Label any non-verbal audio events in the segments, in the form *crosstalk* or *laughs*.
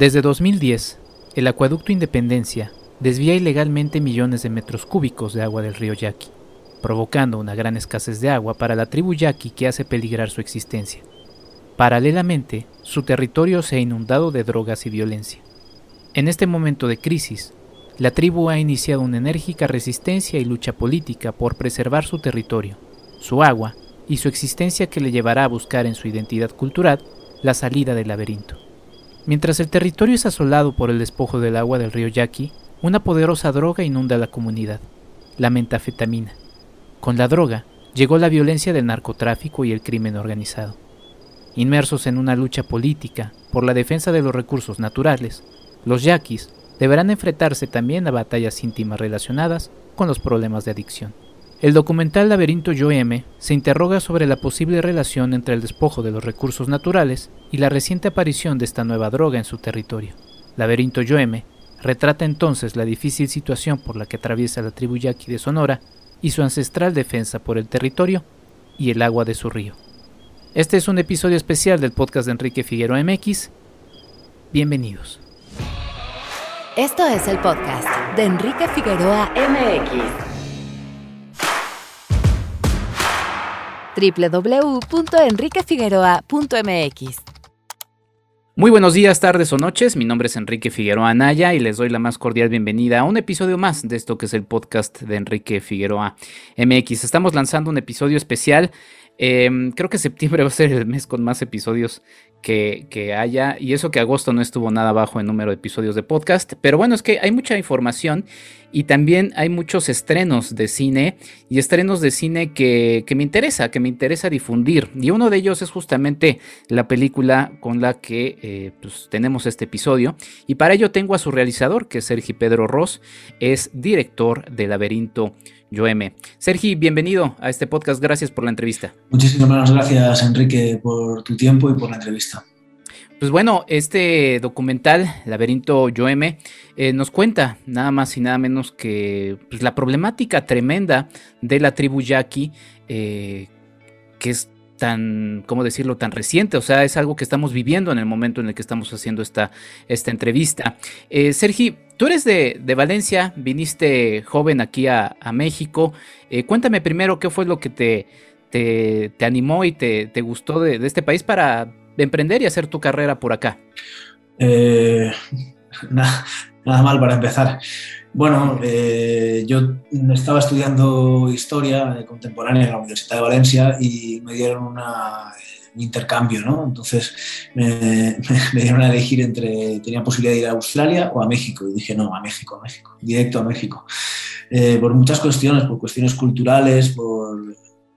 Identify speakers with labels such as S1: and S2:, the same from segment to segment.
S1: Desde 2010, el acueducto Independencia desvía ilegalmente millones de metros cúbicos de agua del río Yaqui, provocando una gran escasez de agua para la tribu Yaqui que hace peligrar su existencia. Paralelamente, su territorio se ha inundado de drogas y violencia. En este momento de crisis, la tribu ha iniciado una enérgica resistencia y lucha política por preservar su territorio, su agua y su existencia que le llevará a buscar en su identidad cultural la salida del laberinto. Mientras el territorio es asolado por el despojo del agua del río Yaqui, una poderosa droga inunda la comunidad, la metafetamina. Con la droga llegó la violencia del narcotráfico y el crimen organizado. Inmersos en una lucha política por la defensa de los recursos naturales, los yaquis deberán enfrentarse también a batallas íntimas relacionadas con los problemas de adicción. El documental Laberinto Yo M se interroga sobre la posible relación entre el despojo de los recursos naturales y la reciente aparición de esta nueva droga en su territorio. Laberinto Yo M retrata entonces la difícil situación por la que atraviesa la tribu yaqui de Sonora y su ancestral defensa por el territorio y el agua de su río. Este es un episodio especial del podcast de Enrique Figueroa MX. Bienvenidos.
S2: Esto es el podcast de Enrique Figueroa MX. www.enriquefigueroa.mx.
S1: Muy buenos días, tardes o noches. Mi nombre es Enrique Figueroa Anaya y les doy la más cordial bienvenida a un episodio más de esto que es el podcast de Enrique Figueroa MX. Estamos lanzando un episodio especial Em, creo que septiembre *laughs* va a ser el mes con más episodios que, haya. Y eso que agosto no estuvo nada bajo en número de episodios de podcast. Pero bueno, es que hay mucha información y también hay muchos estrenos de cine y estrenos de cine que, que me interesa, que me interesa difundir. Y uno de ellos es justamente la película con la que eh, pues, tenemos este episodio. Y para ello tengo a su realizador, que es Sergi Pedro Ross, es director de Laberinto Yoeme. Sergi, bienvenido a este podcast. Gracias por la entrevista.
S3: Muchísimas gracias, Enrique, por tu tiempo y por la entrevista.
S1: Pues bueno, este documental, Laberinto Yoeme, eh, nos cuenta nada más y nada menos que pues, la problemática tremenda de la tribu yaqui, eh, que es tan, ¿cómo decirlo?, tan reciente, o sea, es algo que estamos viviendo en el momento en el que estamos haciendo esta, esta entrevista. Eh, Sergi, tú eres de, Valencia, viniste joven aquí a, México. Eh, cuéntame primero qué fue lo que te, te, animó y te, gustó de, este país para emprender y hacer tu carrera por acá.
S3: Eh, *laughs* nada, nada mal para empezar. Bueno, eh, yo estaba estudiando historia contemporánea en la Universidad de Valencia y me dieron un intercambio, ¿no? Entonces me, dieron a elegir entre, tenía posibilidad de ir a Australia o a México y dije, no, a México, a México, directo a México. Eh, por muchas cuestiones, por cuestiones culturales, por,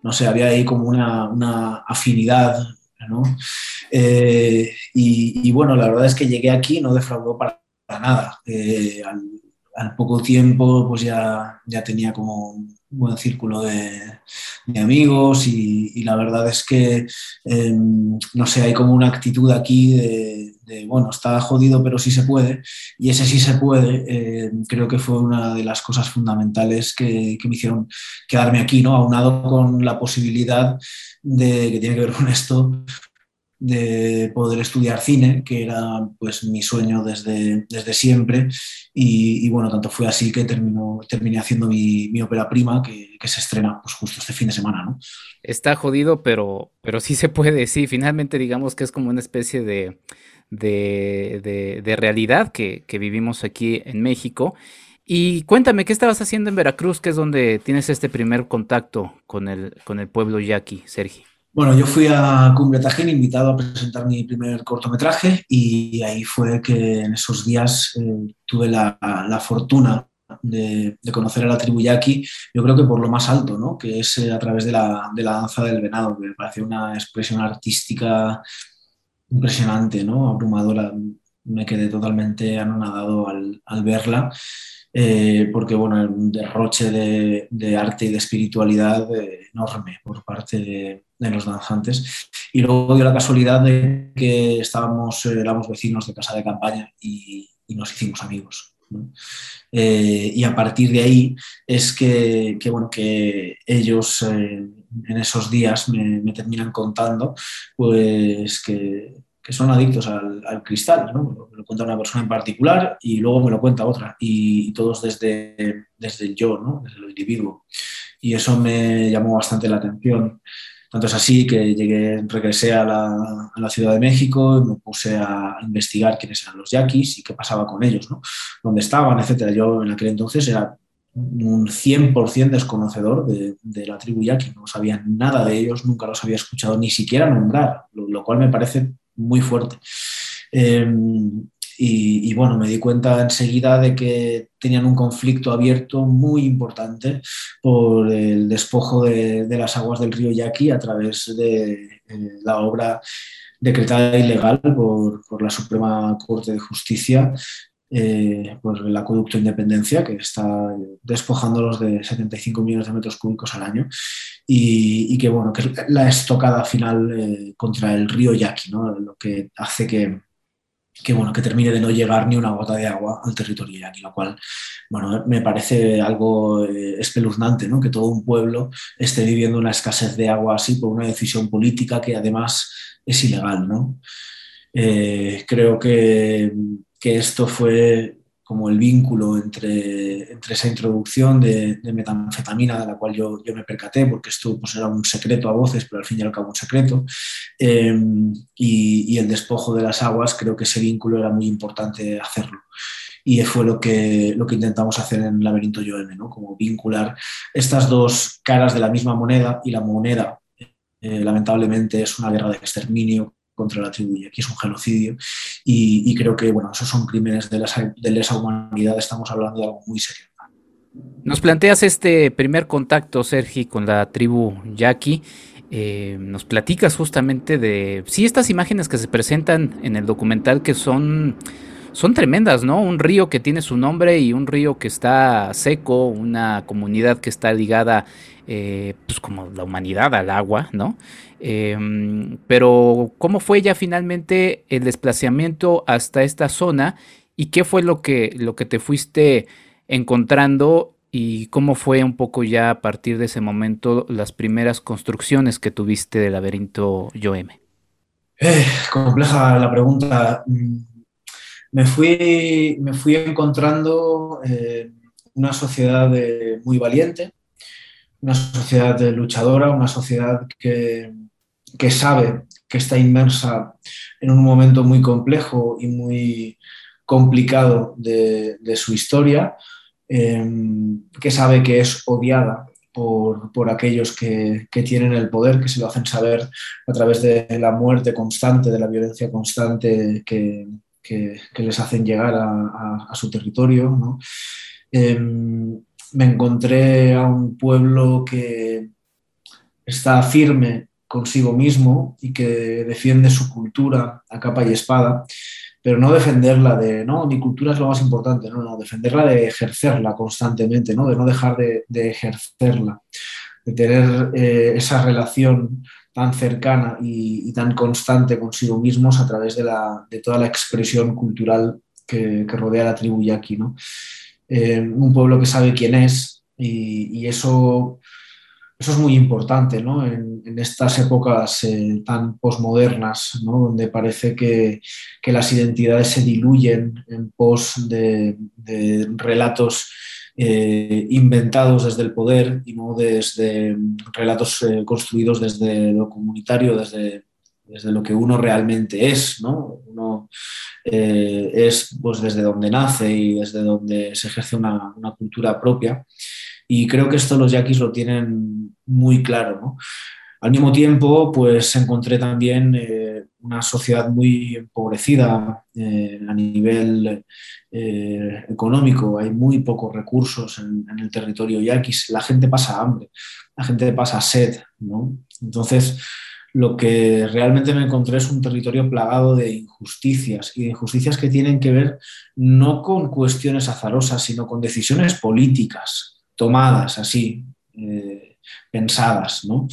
S3: no sé, había ahí como una, afinidad, ¿no? Eh, y, bueno, la verdad es que llegué aquí, no defraudó para, nada. Al, al poco tiempo pues ya, ya tenía como un buen círculo de, amigos y, la verdad es que, em, no sé, hay como una actitud aquí de, bueno, está jodido pero sí se puede y ese sí se puede em, creo que fue una de las cosas fundamentales que, que, me hicieron quedarme aquí, ¿no? Aunado con la posibilidad de, que tiene que ver con esto, de poder estudiar cine, que era pues mi sueño desde, desde siempre. Y, bueno, tanto fue así que terminó, terminé haciendo mi, mi ópera prima, que, que, se estrena pues justo este fin de semana, ¿no?
S1: Está jodido, pero, pero sí se puede, sí, finalmente digamos que es como una especie de, de, de, realidad que, que vivimos aquí en México. Y cuéntame, ¿qué estabas haciendo en Veracruz, que es donde tienes este primer contacto con el, con el pueblo yaqui, Sergi?
S3: Bueno, yo fui a Cumbre Tajín invitado a presentar mi primer cortometraje y ahí fue que en esos días eh, tuve la, fortuna de, conocer a la tribu yaqui, yo creo que por lo más alto, ¿no? que es eh, a través de la, danza del venado, que me pareció una expresión artística impresionante, ¿no? abrumadora. Me quedé totalmente anonadado al, al verla eh, porque bueno, un derroche de, arte y de espiritualidad eh, enorme por parte de, los danzantes. Y luego dio la casualidad de que estábamos, eh, éramos vecinos de casa de campaña y, nos hicimos amigos. y a partir de ahí es que, bueno, que ellos en esos días me, me, terminan contando pues que que son adictos al, cristal, ¿no? Me lo cuenta una persona en particular y luego me lo cuenta otra, y, todos desde, desde el yo, ¿no? Desde el individuo. Y eso me llamó bastante la atención. Tanto es así que llegué, regresé a la, a la, Ciudad de México y me puse a investigar quiénes eran los yaquis y qué pasaba con ellos, ¿no? dónde estaban, etcétera. Yo en aquel entonces era un 100% desconocedor de, de, la tribu yaqui, no sabía nada de ellos, nunca los había escuchado ni siquiera nombrar, lo, cual me parece muy fuerte. Em, y, bueno, me di cuenta enseguida de que tenían un conflicto abierto muy importante por el despojo de, las aguas del río Yaqui a través de eh, la obra decretada ilegal por, por, la Suprema Corte de Justicia eh, por el acueducto Independencia, que está despojándolos de 75 millones de metros cúbicos al año, y, que, bueno, que es la estocada final eh, contra el río Yaqui, ¿no? lo que hace que, que, bueno, que termine de no llegar ni una gota de agua al territorio yaqui, lo cual bueno, me parece algo eh, espeluznante, ¿no? que todo un pueblo esté viviendo una escasez de agua así por una decisión política que además es ilegal. ¿no? Eh, creo que, que esto fue como el vínculo entre, entre esa introducción de, metanfetamina de la cual yo, yo, me percaté, porque esto pues, era un secreto a voces, pero al fin y al cabo un secreto, em, y, y, el despojo de las aguas, creo que ese vínculo era muy importante hacerlo. Y fue lo que, lo que intentamos hacer en Laberinto Yoem, ¿no? como vincular estas dos caras de la misma moneda, y la moneda, eh, lamentablemente, es una guerra de exterminio contra la tribu y aquí es un genocidio y, creo que bueno, esos son crímenes de lesa, de lesa humanidad, estamos hablando de algo muy serio.
S1: Nos planteas este primer contacto, Sergi, con la tribu yaqui. Eh, nos platicas justamente de, sí, estas imágenes que se presentan en el documental que son, son tremendas, ¿no? Un río que tiene su nombre y un río que está seco, una comunidad que está ligada, eh, pues como la humanidad al agua, ¿no? Em, pero, ¿cómo fue ya finalmente el desplazamiento hasta esta zona? ¿Y qué fue lo que, lo que te fuiste encontrando? ¿Y cómo fue un poco ya a partir de ese momento las primeras construcciones que tuviste del laberinto Yoeme?
S3: Eh, compleja la pregunta. Mm, me fui, me fui encontrando eh, una sociedad muy valiente, una sociedad luchadora, una sociedad que, que sabe que está inmersa en un momento muy complejo y muy complicado de, su historia, em, que sabe que es odiada por, aquellos que, tienen el poder, que se lo hacen saber a través de la muerte constante, de la violencia constante que, les hacen llegar a, su territorio. Em, me encontré a un pueblo que está firme consigo mismo y que defiende su cultura a capa y espada, pero no defenderla de, no, mi cultura es lo más importante, no, no, defenderla de ejercerla constantemente, ¿no? de no dejar de, ejercerla, de tener eh, esa relación tan cercana y, tan constante consigo mismos a través de, toda la expresión cultural que, rodea la tribu yaqui. ¿no? Eh, un pueblo que sabe quién es y, eso eso es muy importante ¿no? en, estas épocas eh, tan posmodernas, ¿no? donde parece que, que, las identidades se diluyen en pos de, relatos eh, inventados desde el poder y no desde relatos construidos desde lo comunitario, desde, desde lo que uno realmente es. ¿no? Uno es pues, desde donde nace y desde donde se ejerce una, cultura propia. Y creo que esto los yaquis lo tienen muy claro. ¿no? Al mismo tiempo, pues encontré también eh, una sociedad muy empobrecida eh, a nivel eh, económico. Hay muy pocos recursos en, el territorio yaquis. La gente pasa hambre, la gente pasa sed. ¿no? Entonces, lo que realmente me encontré es un territorio plagado de injusticias y de injusticias que tienen que ver no con cuestiones azarosas, sino con decisiones políticas tomadas así, eh, pensadas. ¿no?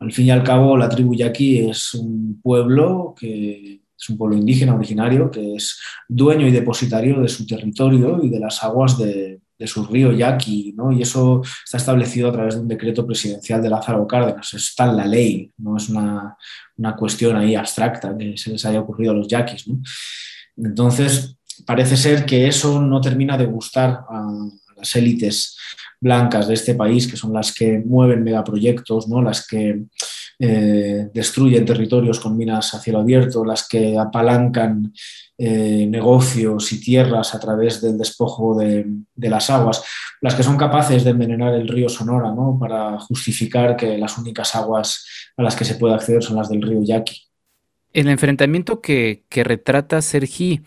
S3: Al fin y al cabo, la tribu yaqui es un pueblo que es un pueblo indígena originario que es dueño y depositario de su territorio y de las aguas de, su río Yaqui, ¿no? Y eso está establecido a través de un decreto presidencial de Lázaro Cárdenas, está en la ley, no es una, cuestión ahí abstracta que se les haya ocurrido a los yaquis. Entonces, parece ser que eso no termina de gustar a las élites blancas de este país, que son las que mueven megaproyectos, ¿no? las que eh, destruyen territorios con minas a cielo abierto, las que apalancan eh, negocios y tierras a través del despojo de, las aguas, las que son capaces de envenenar el río Sonora ¿no? para justificar que las únicas aguas a las que se puede acceder son las del río Yaqui.
S1: El enfrentamiento que, que retrata Sergi,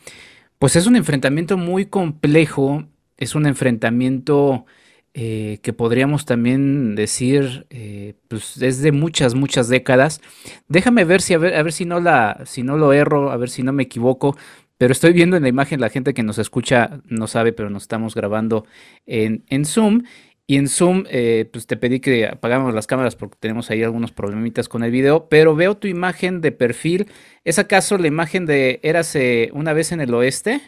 S1: pues es un enfrentamiento muy complejo, es un enfrentamiento eh, que podríamos también decir, eh, pues es de muchas, muchas décadas. Déjame ver si a ver, a ver si no la, si no lo erro, a ver si no me equivoco. Pero estoy viendo en la imagen, la gente que nos escucha no sabe, pero nos estamos grabando en, en Zoom. Y en Zoom, eh, pues te pedí que apagáramos las cámaras porque tenemos ahí algunos problemitas con el video. Pero veo tu imagen de perfil. ¿Es acaso la imagen de Érase una vez en el oeste?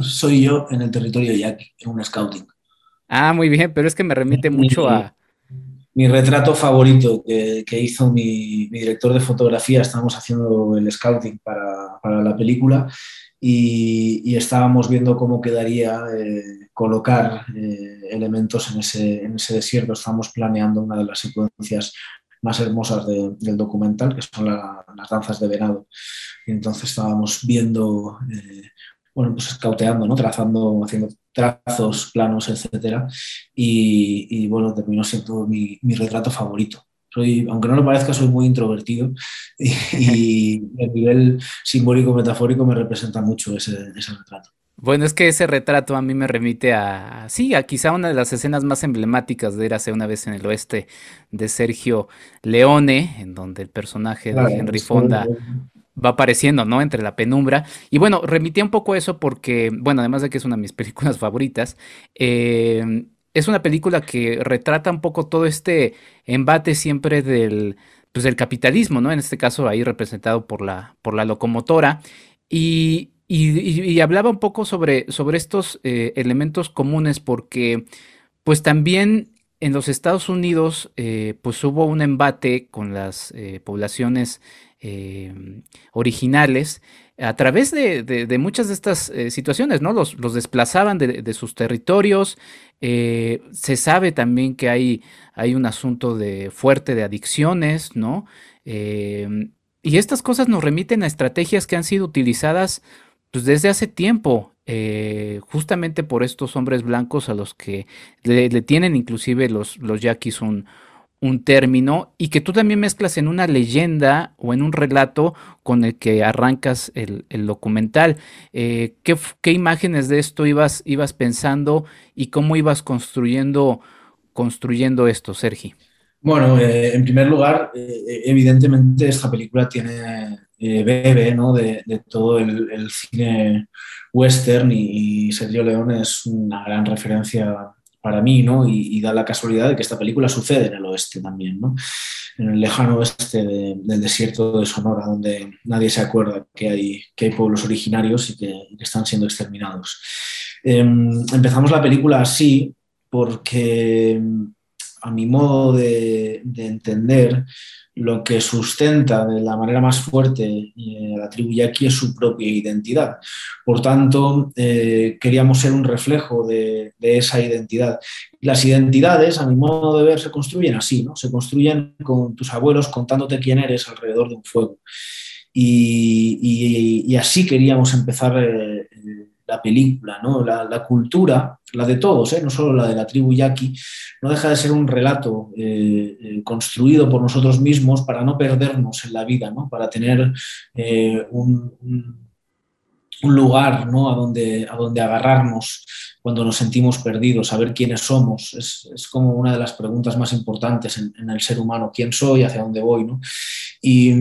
S3: Soy yo en el territorio Yaqui, en un scouting.
S1: Ah, muy bien, pero es que me remite mucho a...
S3: Mi retrato favorito que, hizo mi, director de fotografía, estábamos haciendo el scouting para, la película y, estábamos viendo cómo quedaría eh, colocar eh, elementos en ese, en ese desierto. Estábamos planeando una de las secuencias más hermosas del documental, que son las danzas de venado. Y entonces estábamos viendo eh, bueno, pues cauteando, ¿no? Trazando, haciendo trazos, planos, etcétera. Y, bueno, terminó siendo mi, retrato favorito. Soy, aunque no lo parezca, soy muy introvertido *laughs* y, a nivel simbólico, metafórico, me representa mucho ese, ese retrato.
S1: Bueno, es que ese retrato a mí me remite a, sí, a quizá una de las escenas más emblemáticas de Érase una vez en el oeste de Sergio Leone, en donde el personaje de Henry Fonda va apareciendo, ¿no? Entre la penumbra. Y bueno, remití un poco eso porque, bueno, además de que es una de mis *laughs* películas favoritas, eh, es una película que retrata un poco todo este embate siempre del, pues, del capitalismo, ¿no? En este caso ahí representado por la, por la locomotora. Y, y, hablaba un poco sobre, sobre estos eh, elementos comunes porque, pues también en los Estados Unidos, eh, pues hubo un embate con las poblaciones Em, originales a través de, muchas de estas eh, situaciones, ¿no? Los, desplazaban de, sus territorios. Eh, se sabe también que hay, un asunto de fuerte de adicciones, ¿no? Em, y estas cosas nos remiten a estrategias que han sido utilizadas pues, desde hace tiempo, eh, justamente por estos hombres blancos a los que le, tienen inclusive los, los yaquis un, un término y que tú también mezclas en una leyenda o en un relato con el que arrancas el, documental. Eh, ¿qué, imágenes de esto ibas, ibas pensando y cómo ibas construyendo, construyendo esto, Sergi?
S3: Bueno, eh, en primer lugar, eh, evidentemente esta película tiene bebe ¿no? de, todo el, cine western y Sergio León es una gran referencia para mí, ¿no? Y, da la casualidad de que esta película sucede en el oeste también, ¿no? En el lejano oeste del desierto de Sonora, donde nadie se acuerda que hay, que hay pueblos originarios y que, están siendo exterminados. Em, empezamos la película así porque, a mi modo de, de entender, lo que sustenta de la manera más fuerte eh, la tribu yaqui es su propia identidad. Por tanto, eh, queríamos ser un reflejo de, esa identidad. Las identidades, a mi modo de ver, se construyen así, ¿no? Se construyen con tus abuelos contándote quién eres alrededor de un fuego. Y, así queríamos empezar eh, la película, ¿no? la, cultura, la de todos, ¿eh? no solo la de la tribu yaqui, no deja de ser un relato eh, eh, construido por nosotros mismos para no perdernos en la vida, ¿no? para tener un, un, lugar ¿no? a, donde, a donde agarrarnos cuando nos sentimos perdidos, saber quiénes somos. Es, como una de las preguntas más importantes en, el ser humano, quién soy, hacia dónde voy. ¿no? Y,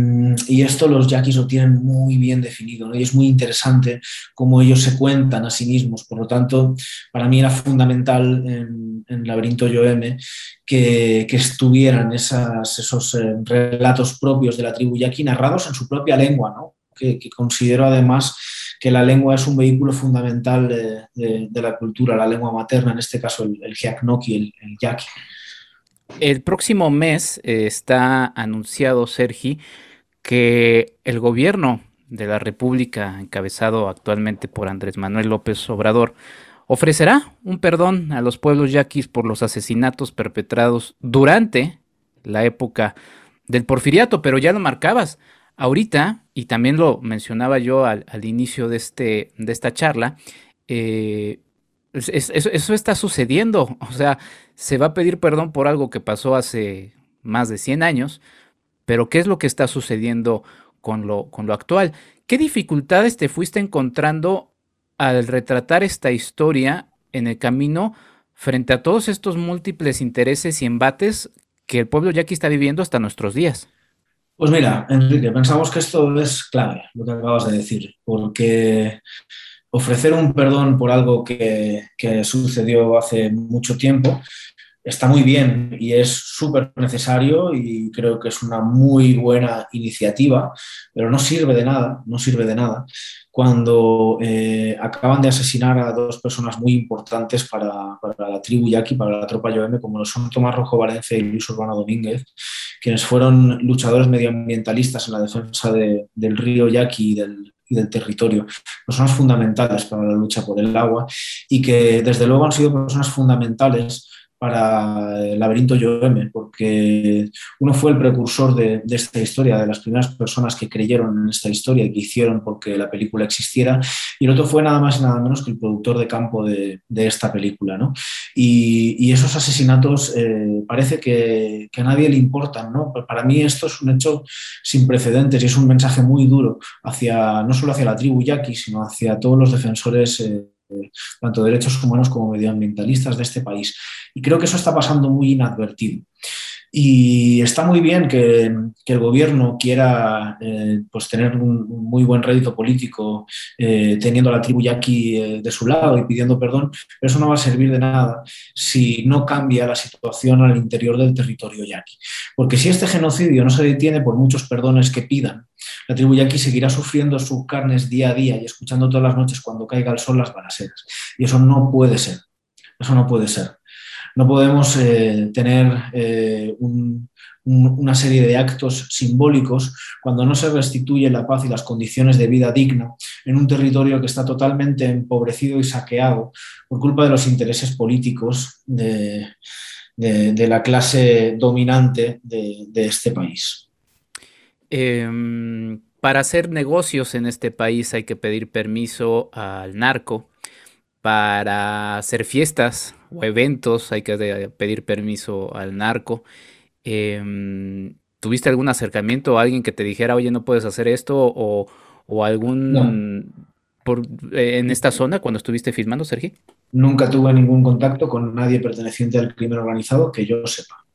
S3: esto los yaquis lo tienen muy bien definido ¿no? y es muy interesante cómo ellos se cuentan a sí mismos. Por lo tanto, para mí era fundamental en, en Laberinto Yoeme que, que estuvieran esas, esos eh, relatos propios de la tribu yaqui narrados en su propia lengua, ¿no? que, que considero además que la lengua es un vehículo fundamental de, la cultura, la lengua materna, en este caso el, el el, el.
S1: El próximo mes eh, está anunciado, Sergi, que el gobierno de la República, encabezado actualmente por Andrés Manuel López Obrador, ofrecerá un perdón a los pueblos yaquis por los asesinatos perpetrados durante la época del porfiriato, pero ya lo marcabas. Ahorita, y también lo mencionaba yo al, inicio de, este, de esta charla, eh, eso, está sucediendo. *laughs* O sea, se va a pedir perdón por algo que pasó hace más de 100 años, pero ¿qué es lo que está sucediendo con lo, con lo actual? ¿Qué dificultades te fuiste encontrando al retratar esta historia en el camino frente a todos estos múltiples intereses y embates que el pueblo yaqui está viviendo hasta nuestros días?
S3: Pues mira, Enrique, pensamos que esto es clave, lo que acabas de decir, porque ofrecer un perdón por algo que, sucedió hace mucho tiempo está muy bien y es súper necesario y creo que es una muy buena iniciativa, pero no sirve de nada, no sirve de nada cuando eh, acaban de asesinar a dos personas muy importantes para, la tribu yaqui, para la tropa Yoeme, como lo son Tomás Rojo Valencia y Luis Urbano Domínguez, quienes fueron luchadores medioambientalistas en la defensa del río Yaqui y del, y del territorio, personas fundamentales para la lucha por el agua y que desde luego han sido personas fundamentales para el laberinto Yoeme, porque uno fue el precursor de, esta historia, de las primeras personas que creyeron en esta historia y que hicieron porque la película existiera, y el otro fue nada más y nada menos que el productor de campo de, esta película. ¿no? Y, esos asesinatos eh, parece que, a nadie le importan. ¿no? Para mí esto es un hecho sin precedentes y es un mensaje muy duro hacia, no solo hacia la tribu yaqui, sino hacia todos los defensores. Eh, tanto derechos humanos como medioambientalistas de este país. Y creo que eso está pasando muy inadvertido. Y está muy bien que, el gobierno quiera eh, pues tener un, muy buen rédito político eh, teniendo a la tribu yaqui eh, de su lado y pidiendo perdón, pero eso no va a servir de nada si no cambia la situación al interior del territorio yaqui. Porque si este genocidio no se detiene por muchos perdones que pidan, la tribu yaqui seguirá sufriendo sus carnes día a día y escuchando todas las noches cuando caiga el sol las balaseras. Y eso no puede ser. Eso no puede ser. No podemos eh, tener eh, una serie de actos simbólicos cuando no se restituye la paz y las condiciones de vida digna en un territorio que está totalmente empobrecido y saqueado por culpa de los intereses políticos de, la clase dominante de, este país.
S1: Em, para hacer negocios en este país hay que pedir permiso al narco. Para hacer fiestas o eventos hay que pedir permiso al narco. Em, ¿Tuviste algún acercamiento a alguien que te dijera, oye, no puedes hacer esto? O, algún... Por, en esta zona cuando estuviste filmando, Sergi?
S3: Nunca tuve ningún contacto con nadie perteneciente al crimen organizado que yo sepa.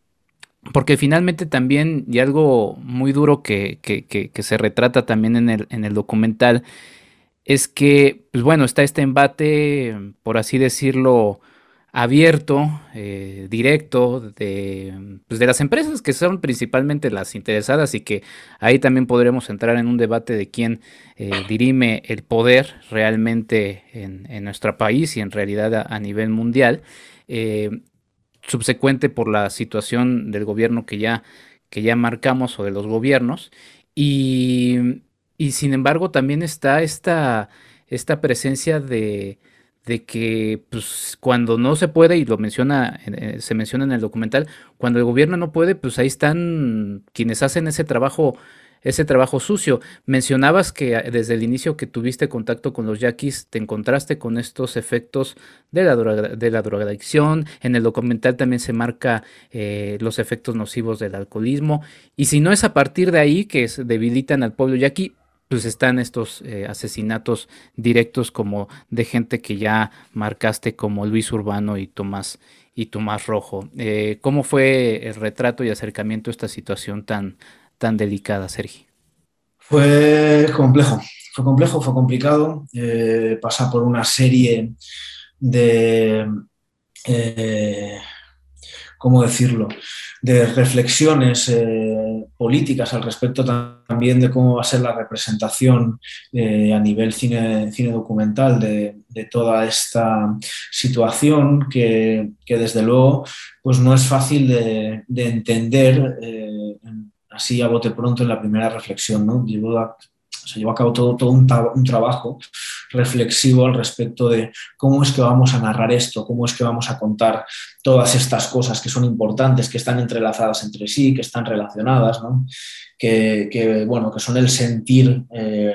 S1: Porque finalmente también, y algo muy duro que, que, se retrata también en el, en el documental, es que, pues bueno, está este embate, por así decirlo, abierto, eh, directo de, pues de las empresas que son principalmente las interesadas y que ahí también podremos entrar en un debate de quién eh, dirime el poder realmente en, nuestro país y en realidad a, nivel mundial, eh, subsecuente por la situación del gobierno que ya, que ya marcamos o de los gobiernos. Y, y sin embargo también está esta, esta presencia de de que pues, cuando no se puede, y lo menciona, eh, se menciona en el documental, cuando el gobierno no puede, pues ahí están quienes hacen ese trabajo, ese trabajo sucio. Mencionabas que ah, desde el inicio que tuviste contacto con los yaquis, te encontraste con estos efectos de la, de la drogadicción. En el documental también se marca eh, los efectos nocivos del alcoholismo. Y si no es a partir de ahí que debilitan al pueblo yaqui, pues están estos eh, asesinatos directos como de gente que ya marcaste como Luis Urbano y Tomás y Tomás Rojo. Eh, ¿Cómo fue el retrato y acercamiento a esta situación tan, tan delicada, Sergi?
S3: Fue complejo, fue complejo, fue complicado. Eh, pasa por una serie de ¿cómo decirlo?, de reflexiones eh, políticas al respecto también de cómo va a ser la representación eh, a nivel cine, cine documental de, toda esta situación que, desde luego pues no es fácil de, entender eh, así a bote pronto en la primera reflexión. ¿no? se llevó a cabo todo, todo un, trabajo reflexivo al respecto de cómo es que vamos a narrar esto, cómo es que vamos a contar todas estas cosas que son importantes, que están entrelazadas entre sí, que están relacionadas, que, bueno, que son el sentir eh,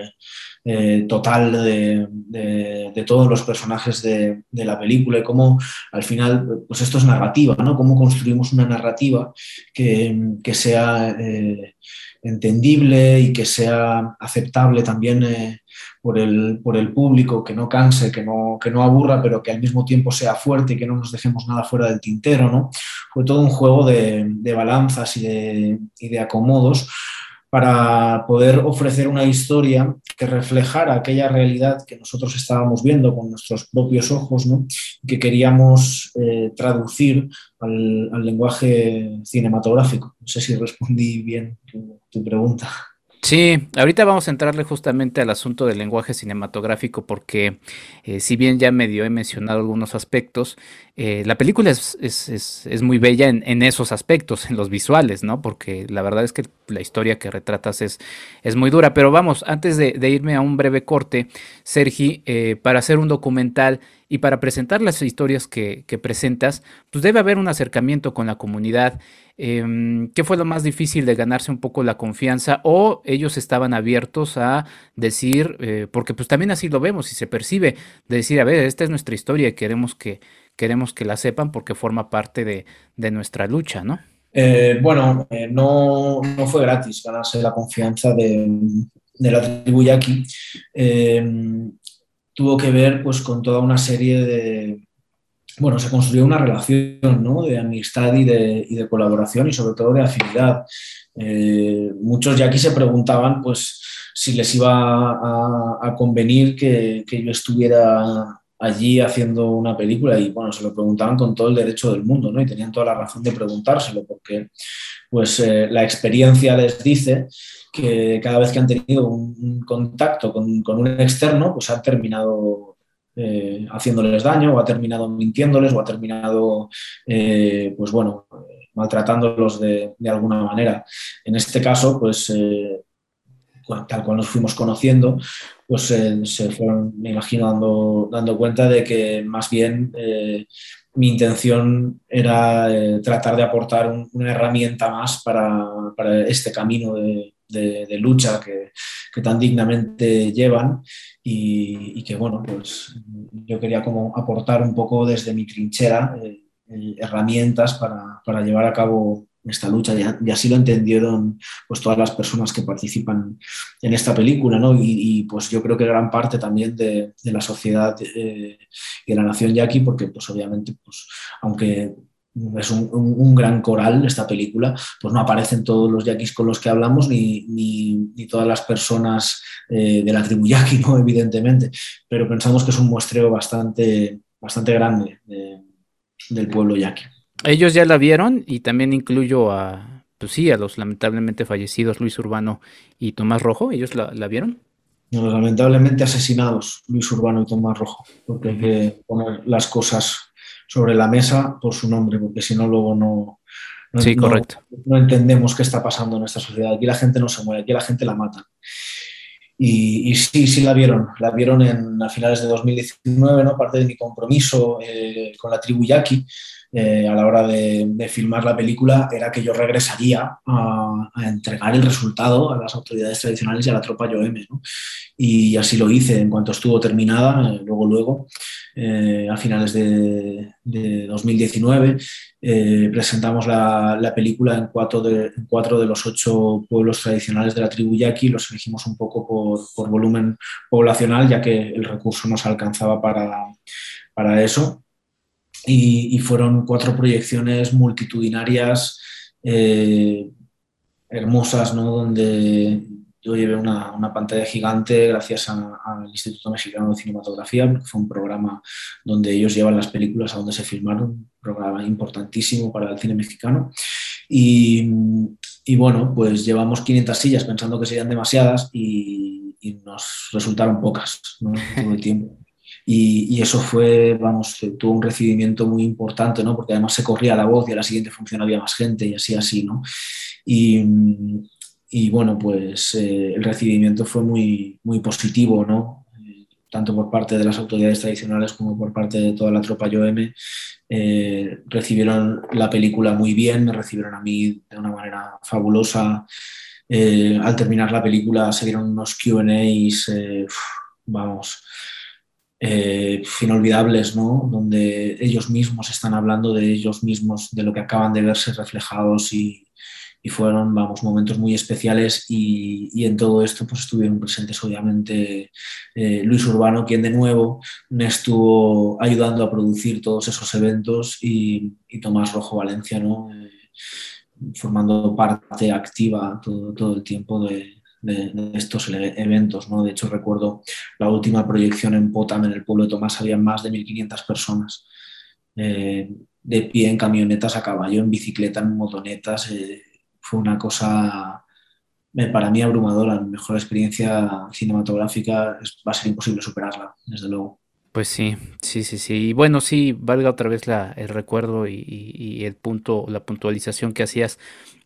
S3: eh, total de, todos los personajes de, la película y cómo al final, pues esto es narrativa, ¿no? Cómo construimos una narrativa que, sea eh, entendible y que sea aceptable también por, el, por, el, público, que no canse, que no, que no aburra, pero que al mismo tiempo sea fuerte y que no nos dejemos nada fuera del tintero. ¿no? Fue todo un juego de, de balanzas y de, y de acomodos para poder ofrecer una historia que reflejara aquella realidad que nosotros estábamos viendo con nuestros propios ojos, ¿no? que queríamos eh, traducir al, al, lenguaje cinematográfico. No sé si respondí bien tu, tu pregunta.
S1: Sí, ahorita vamos a entrarle justamente al asunto del lenguaje cinematográfico porque eh, si bien ya medio he mencionado algunos aspectos, eh, la película es, es, es, es muy bella en, en, esos aspectos, en los visuales, ¿no? Porque la verdad es que la historia que retratas es, es muy dura. Pero vamos, antes de, irme a un breve corte, Sergi, eh, para hacer un documental y para presentar las historias que, presentas, pues debe haber un acercamiento con la comunidad. Eh, ¿Qué fue lo más difícil de ganarse un poco la confianza? ¿O ellos estaban abiertos a decir, eh, porque pues también así lo vemos y se percibe, de decir, a ver, esta es nuestra historia y queremos que, queremos que la sepan porque forma parte de, de nuestra lucha, ¿no?
S3: Eh, bueno, eh, no, no, fue gratis ganarse la confianza de, de la tribu yaqui. Eh, tuvo que ver pues, con toda una serie de... Bueno, se construyó una relación ¿no? de amistad y de, y de, colaboración y sobre todo de afinidad. Muchos ya aquí se preguntaban pues, si les iba a, a convenir que, que, yo estuviera allí haciendo una película y bueno, se lo preguntaban con todo el derecho del mundo ¿no? y tenían toda la razón de preguntárselo porque pues, eh, la experiencia les dice que cada vez que han tenido un, contacto con, con, un externo, pues han terminado eh, haciéndoles daño, o ha terminado mintiéndoles, o ha terminado, eh, pues bueno, maltratándolos de, de, alguna manera. En este caso, pues tal cual nos fuimos conociendo, pues se fueron, me imagino, dando, dando, cuenta de que más bien eh, mi intención era eh, tratar de aportar un, una herramienta más para, para este camino de, de, de lucha que, que, tan dignamente llevan. Y, y, que, bueno, pues yo quería como aportar un poco desde mi trinchera eh, herramientas para, para, llevar a cabo esta lucha y, así lo entendieron pues todas las personas que participan en esta película ¿no? y, pues yo creo que gran parte también de, la sociedad eh, y de la nación yaqui porque pues obviamente pues aunque es un, gran coral esta película, pues no aparecen todos los yaquis con los que hablamos ni, ni, todas las personas eh, de la tribu yaqui, ¿no? evidentemente, pero pensamos que es un muestreo bastante, bastante grande de, del pueblo yaqui.
S1: Ellos ya la vieron y también incluyo a, pues sí, a los lamentablemente fallecidos Luis Urbano y Tomás Rojo, ¿ellos la, la vieron?
S3: No, lamentablemente asesinados Luis Urbano y Tomás Rojo, porque hay que poner las cosas sobre la mesa por su nombre, porque si no luego no, no,
S1: sí, correcto.
S3: no, no entendemos qué está pasando en esta sociedad. Aquí la gente no se muere, aquí la gente la mata. Y, y, sí, sí la vieron, la vieron en, a finales de 2019, ¿no? parte de mi compromiso eh, con la tribu yaqui eh, a la hora de, de, filmar la película era que yo regresaría a, a, entregar el resultado a las autoridades tradicionales y a la tropa YOM. ¿no? Y así lo hice en cuanto estuvo terminada, eh, luego, luego, eh, a finales de, de 2019, eh, presentamos la, la, película en cuatro, de, los ocho pueblos tradicionales de la tribu yaqui, los elegimos un poco por, volumen poblacional, ya que el recurso nos alcanzaba para, eso y, y fueron cuatro proyecciones multitudinarias eh, hermosas, ¿no? donde yo llevé una, una pantalla gigante gracias al Instituto Mexicano de Cinematografía, porque fue un programa donde ellos llevan las películas a donde se filmaron, un programa importantísimo para el cine mexicano. Y, y bueno, pues llevamos 500 sillas pensando que serían demasiadas y, y nos resultaron pocas ¿no? todo el *laughs* tiempo. Y, y, eso fue, vamos, tuvo un recibimiento muy importante, ¿no? Porque además se corría la voz y a la siguiente función había más gente y así, así, ¿no? Y, y bueno, pues eh, el recibimiento fue muy, muy positivo, ¿no? Tanto por parte de las autoridades tradicionales como por parte de toda la tropa YOM. Eh, recibieron la película muy bien, me recibieron a mí de una manera fabulosa. Eh, al terminar la película se dieron unos QAs, vamos, inolvidables, ¿no? Donde ellos mismos están hablando de ellos mismos, de lo que acaban de verse reflejados y, y fueron, vamos, momentos muy especiales y, y, en todo esto pues estuvieron presentes obviamente eh, Luis Urbano, quien de nuevo me estuvo ayudando a producir todos esos eventos y, y Tomás Rojo Valencia, ¿no? Eh, formando parte activa todo, todo el tiempo de, de, de, estos eventos. ¿no? De hecho, recuerdo la última proyección en Potam, en el pueblo de Tomás, había más de 1.500 personas eh, de pie en camionetas a caballo, en bicicleta, en motonetas. Eh, fue una cosa eh, para mí abrumadora, mejor experiencia cinematográfica, va a ser imposible superarla, desde luego.
S1: Pues sí, sí, sí, sí. Y bueno, sí, valga otra vez la, el recuerdo y, y, y, el punto, la puntualización que hacías,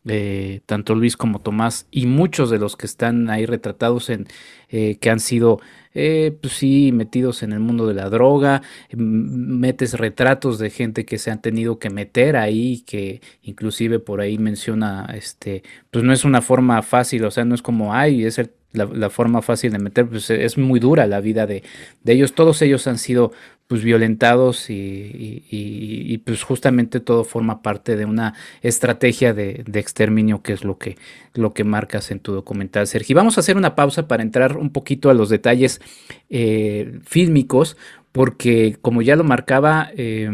S1: eh, tanto Luis como Tomás, y muchos de los que están ahí retratados en eh, que han sido, eh, pues sí, metidos en el mundo de la droga, metes retratos de gente que se han tenido que meter ahí, que inclusive por ahí menciona, este, pues no es una forma fácil, o sea, no es como, ay, es el la, forma fácil de meter, pues es muy dura la vida de, de ellos. Todos ellos han sido pues violentados y, y, pues justamente todo forma parte de una estrategia de, de, exterminio que es lo que, lo que marcas en tu documental, Sergi. Vamos a hacer una pausa para entrar un poquito a los detalles eh, fílmicos, porque como ya lo marcaba, eh,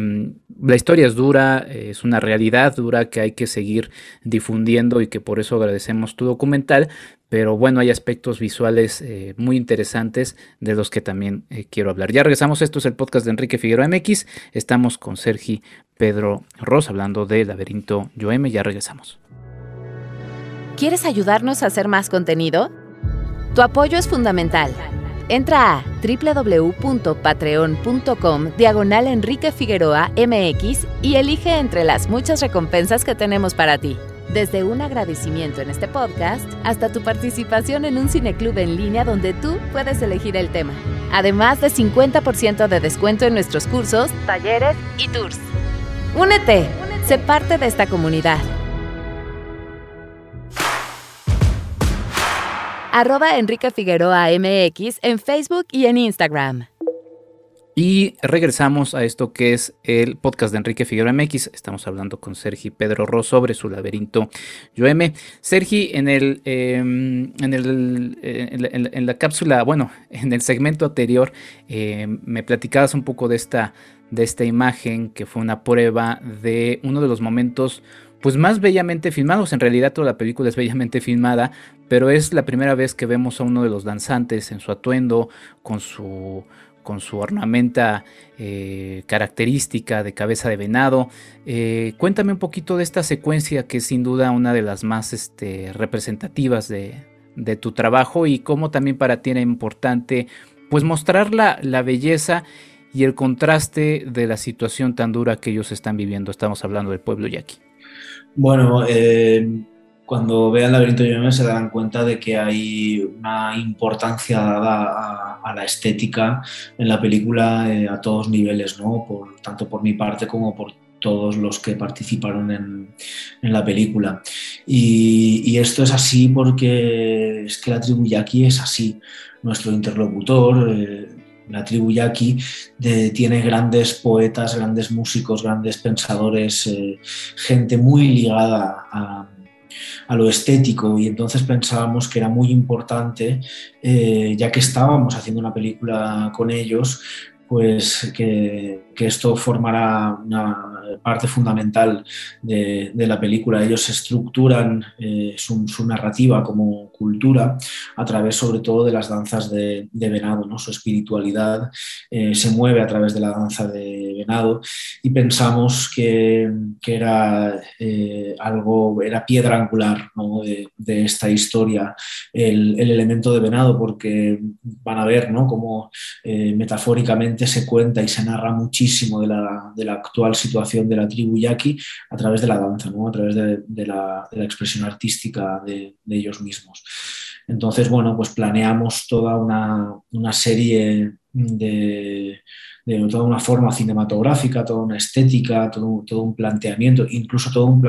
S1: la historia es dura, es una realidad dura que hay que seguir difundiendo y que por eso agradecemos tu documental, pero bueno, hay aspectos visuales eh, muy interesantes de los que también eh, quiero hablar. Ya regresamos, esto es el podcast de Enrique Figueroa MX, estamos con Sergi Pedro Ross hablando de Laberinto Yoem, ya regresamos.
S2: ¿Quieres ayudarnos a hacer más contenido? Tu apoyo es fundamental. Entra a www.patreon.com diagonal Enrique Figueroa MX y elige entre las muchas recompensas que tenemos para ti. Desde un agradecimiento en este podcast hasta tu participación en un cineclub en línea donde tú puedes elegir el tema. Además de 50% de descuento en nuestros cursos, talleres y tours. Únete, sé parte de esta comunidad. Arroba Enrique Figueroa MX en Facebook y en Instagram.
S1: Y regresamos a esto que es el podcast de Enrique Figueroa MX. Estamos hablando con Sergi Pedro Ross sobre su laberinto Yoeme. Sergi, en el, eh, en, el en, la, cápsula, bueno, *laughs* en el segmento anterior, eh, me platicabas un poco de esta, de esta imagen que fue una prueba de uno de los momentos pues más bellamente filmados. En realidad toda la película es bellamente filmada, pero es la primera vez que vemos a uno de los danzantes en su atuendo, con su con su ornamenta eh, característica de cabeza de venado. Eh, cuéntame un poquito de esta secuencia que es sin duda una de las más este, representativas de, tu trabajo y cómo también para ti era importante pues mostrar la, la, belleza y el contraste de la situación tan dura que ellos están viviendo. Estamos hablando del pueblo yaqui.
S3: Bueno, eh, cuando vean Laberinto de se darán cuenta de que hay una importancia dada a, a la estética en la película eh, a todos niveles, ¿no? Por, tanto por mi parte como por todos los que participaron en, en la película. Y, y, esto es así porque es que la tribu yaqui es así. Nuestro interlocutor, eh, la tribu yaqui, de, tiene grandes poetas, grandes músicos, grandes pensadores, eh, gente muy ligada a a lo estético y entonces pensábamos que era muy importante, eh, ya que estábamos haciendo una película con ellos, pues que, esto formará una parte fundamental de, la película. Ellos estructuran eh, su, narrativa como, cultura a través sobre todo de las danzas de, venado, ¿no? su espiritualidad eh, se mueve a través de la danza de venado y pensamos que, era eh, algo, era piedra angular de, esta historia el, elemento de venado porque van a ver ¿no? cómo metafóricamente se cuenta y se narra muchísimo de la, de la actual situación de la tribu yaqui a través de la danza, ¿no? a través de, la, expresión artística de, ellos mismos. Entonces, bueno, pues planeamos toda una, una serie de, de toda una forma cinematográfica, toda una estética, todo, todo un planteamiento, incluso todo un,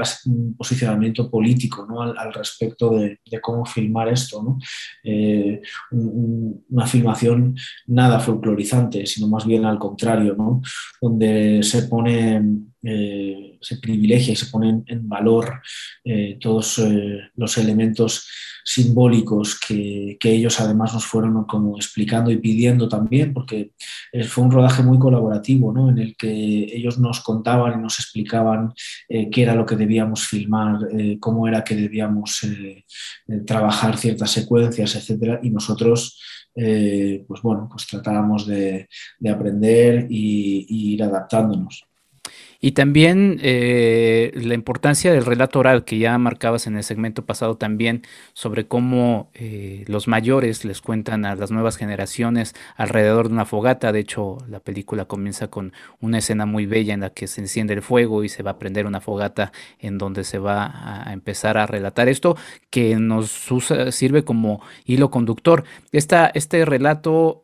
S3: posicionamiento político ¿no? al, respecto de, cómo filmar esto. ¿no? Eh, una filmación nada folclorizante, sino más bien al contrario, ¿no? donde se pone eh, se privilegia y se ponen en valor eh, todos eh, los elementos simbólicos que, ellos además nos fueron como explicando y pidiendo también, porque fue un rodaje muy colaborativo, ¿no? en el que ellos nos contaban y nos explicaban qué era lo que debíamos filmar, cómo era que debíamos trabajar ciertas secuencias, etcétera, y nosotros pues bueno, pues tratábamos de, aprender y, y ir adaptándonos.
S1: Y también eh, la importancia del relato oral que ya marcabas en el segmento pasado también sobre cómo eh, los mayores les cuentan a las nuevas generaciones alrededor de una fogata. De hecho, la película comienza con una escena muy bella en la que se enciende el fuego y se va a prender una fogata en donde se va a empezar a relatar esto que nos sirve como hilo conductor. Esta, este relato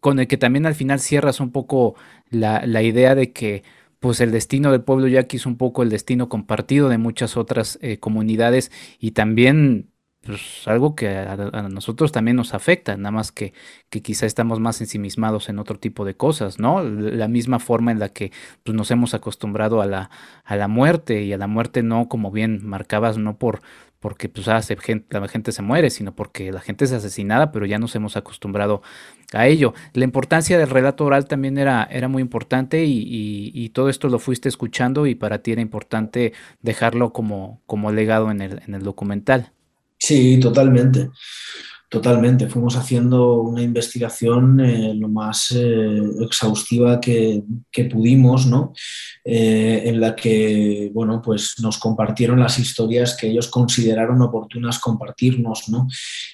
S1: con el que también al final cierras un poco la, la idea de que pues el destino del pueblo yaqui es un poco el destino compartido de muchas otras eh, comunidades y también pues, algo que a, nosotros también nos afecta, nada más que, que quizá estamos más ensimismados en otro tipo de cosas, ¿no? La misma forma en la que pues, nos hemos acostumbrado a la, a la muerte y a la muerte no, como bien marcabas, no por porque pues, la gente se muere, sino porque la gente es asesinada, pero ya nos hemos acostumbrado a ello. La importancia del relato oral también era, era muy importante y, todo esto lo fuiste escuchando y para ti era importante dejarlo como, como legado en el, en el documental.
S3: Sí, totalmente. Totalmente, fuimos haciendo una investigación eh, lo más eh, exhaustiva que, pudimos, ¿no? Eh, en la que bueno, pues nos compartieron las historias que ellos consideraron oportunas compartirnos, ¿no?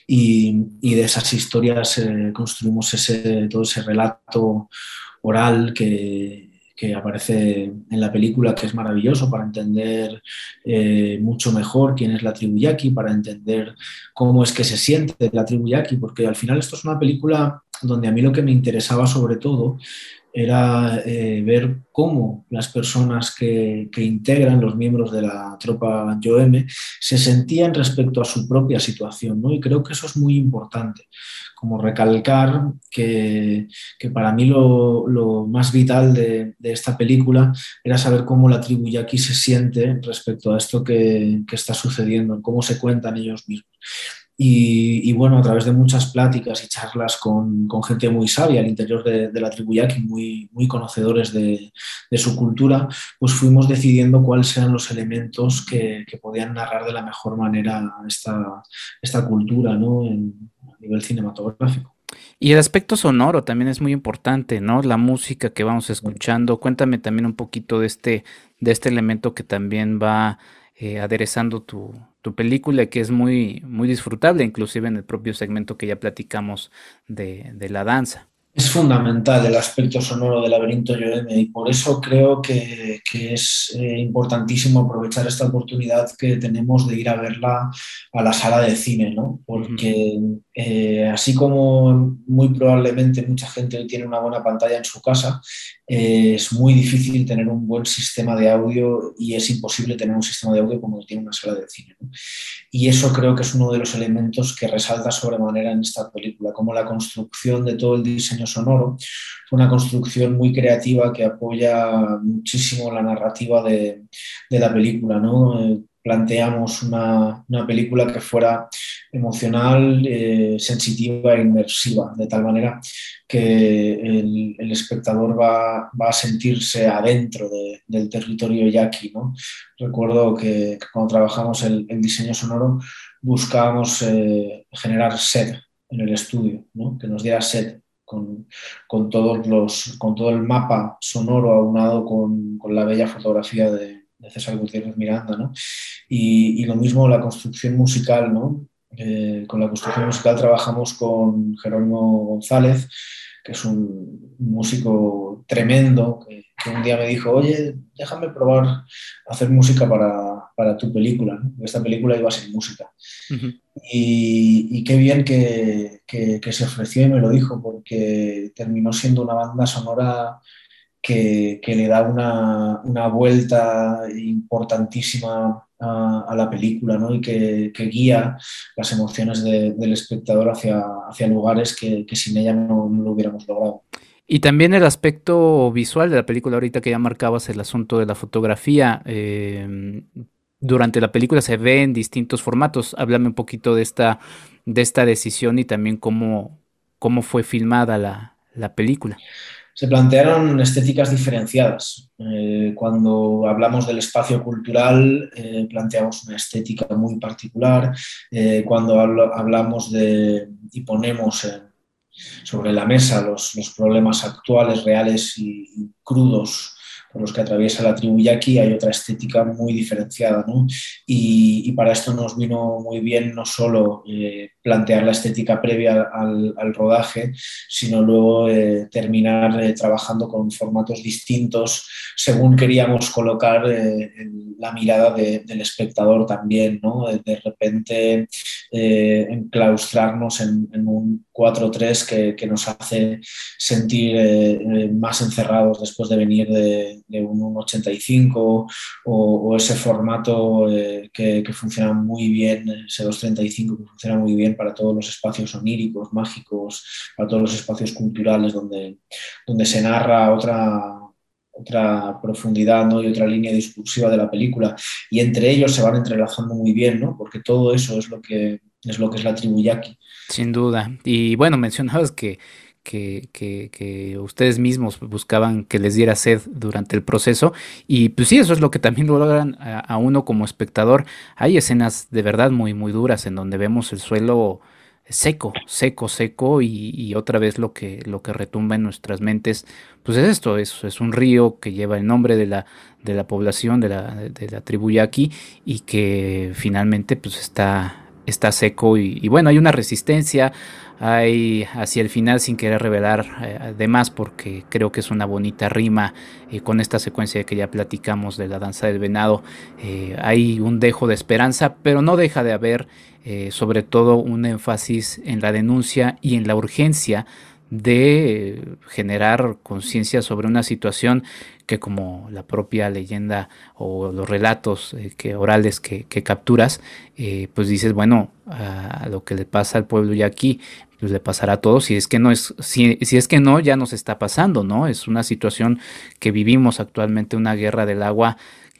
S3: y, y de esas historias construimos ese, todo ese relato oral que, que aparece en la película, que es maravilloso para entender eh, mucho mejor quién es la tribu yaqui, para entender cómo es que se siente la tribu yaqui, porque al final esto es una película donde a mí lo que me interesaba sobre todo era eh, ver cómo las personas que, integran, los miembros de la tropa YOM, se sentían respecto a su propia situación. ¿no? Y creo que eso es muy importante, como recalcar que, para mí lo, más vital de, esta película era saber cómo la tribu yaqui se siente respecto a esto que, que está sucediendo, cómo se cuentan ellos mismos. Y, bueno, a través de muchas pláticas y charlas con, con gente muy sabia al interior de, de, la tribu yaqui, muy, muy conocedores de, de, su cultura, pues fuimos decidiendo cuáles eran los elementos que, que podían narrar de la mejor manera esta, esta cultura ¿no? en, a nivel cinematográfico.
S1: Y el aspecto sonoro también es muy importante, ¿no? La música que vamos escuchando. Cuéntame también un poquito de este, de este elemento que también va eh, aderezando tu, tu, película, que es muy, muy disfrutable, inclusive en el propio segmento que ya platicamos de, de la danza.
S3: Es fundamental el aspecto sonoro del laberinto Yoeme y por eso creo que, que es eh, importantísimo aprovechar esta oportunidad que tenemos de ir a verla a la sala de cine, ¿no? Porque eh, así como muy probablemente mucha gente tiene una buena pantalla en su casa, eh, es muy difícil tener un buen sistema de audio y es imposible tener un sistema de audio como tiene una sala de cine. Y eso creo que es uno de los elementos que resalta sobremanera en esta película, como la construcción de todo el diseño sonoro fue una construcción muy creativa que apoya muchísimo la narrativa de, de la película. ¿no? Eh, planteamos una, una, película que fuera emocional, eh, sensitiva e inmersiva, de tal manera que el, espectador va, a sentirse adentro de, del territorio yaqui. ¿no? Recuerdo que, cuando trabajamos el, diseño sonoro buscábamos eh, generar sed en el estudio, ¿no? que nos diera sed con, con, todos los, con todo el mapa sonoro aunado con, con la bella fotografía de, de César Gutiérrez Miranda. ¿no? Y, y, lo mismo la construcción musical, ¿no? Eh, con la construcción musical trabajamos con Jerónimo González, que es un músico tremendo, que, que, un día me dijo, oye, déjame probar hacer música para, para tu película. ¿no? Esta película iba a ser música. Uh -huh. y, y, qué bien que, que, que, se ofreció y me lo dijo, porque terminó siendo una banda sonora que, le da una, una vuelta importantísima a, la película ¿no? y que, guía las emociones de, del espectador hacia, hacia lugares que, sin ella no, no, lo hubiéramos logrado.
S1: Y también el aspecto visual de la película, ahorita que ya marcabas el asunto de la fotografía, eh, durante la película se ve en distintos formatos. Háblame un poquito de esta, de esta decisión y también cómo, cómo fue filmada la, la película
S3: se plantearon estéticas diferenciadas. Eh, cuando hablamos del espacio cultural, eh, planteamos una estética muy particular. Eh, cuando hablamos de y ponemos sobre la mesa los, los, problemas actuales, reales y, crudos por los que atraviesa la tribu yaqui, hay otra estética muy diferenciada. ¿no? Y, para esto nos vino muy bien no solo plantear la estética previa al, rodaje, sino luego eh, terminar eh, trabajando con formatos distintos según queríamos colocar eh, la mirada de, del espectador también. ¿no? De repente enclaustrarnos en, en un 4-3 que, nos hace sentir más encerrados después de venir de, de un 85 o, o ese formato que, funciona muy bien, ese 235 que funciona muy bien para todos los espacios oníricos, mágicos, para todos los espacios culturales donde, donde se narra otra, otra profundidad ¿no? y otra línea discursiva de la película y entre ellos se van entrelazando muy bien, ¿no? porque todo eso es lo que es, lo que es la tribu yaqui.
S1: Sin duda. Y bueno, mencionabas que, que, ustedes mismos buscaban que les diera sed durante el proceso. Y pues sí, eso es lo que también logran a, uno como espectador. Hay escenas de verdad muy, muy duras en donde vemos el suelo seco, seco, seco y, y otra vez lo que, lo que retumba en nuestras mentes, pues es esto, es, es un río que lleva el nombre de la, de la población, de la, de la tribu yaqui y que finalmente pues está está seco y, bueno, hay una resistencia, hay hacia el final sin querer revelar eh, además porque creo que es una bonita rima eh, con esta secuencia que ya platicamos de la danza del venado, eh, hay un dejo de esperanza, pero no deja de haber eh, sobre todo un énfasis en la denuncia y en la urgencia de generar conciencia sobre una situación que como la propia leyenda o los relatos eh, que, orales que, que capturas, eh, pues dices, bueno, a lo que le pasa al pueblo ya aquí, pues le pasará a todos, si es que no es, si, si es que no, ya nos está pasando, ¿no? Es una situación que vivimos actualmente, una guerra del agua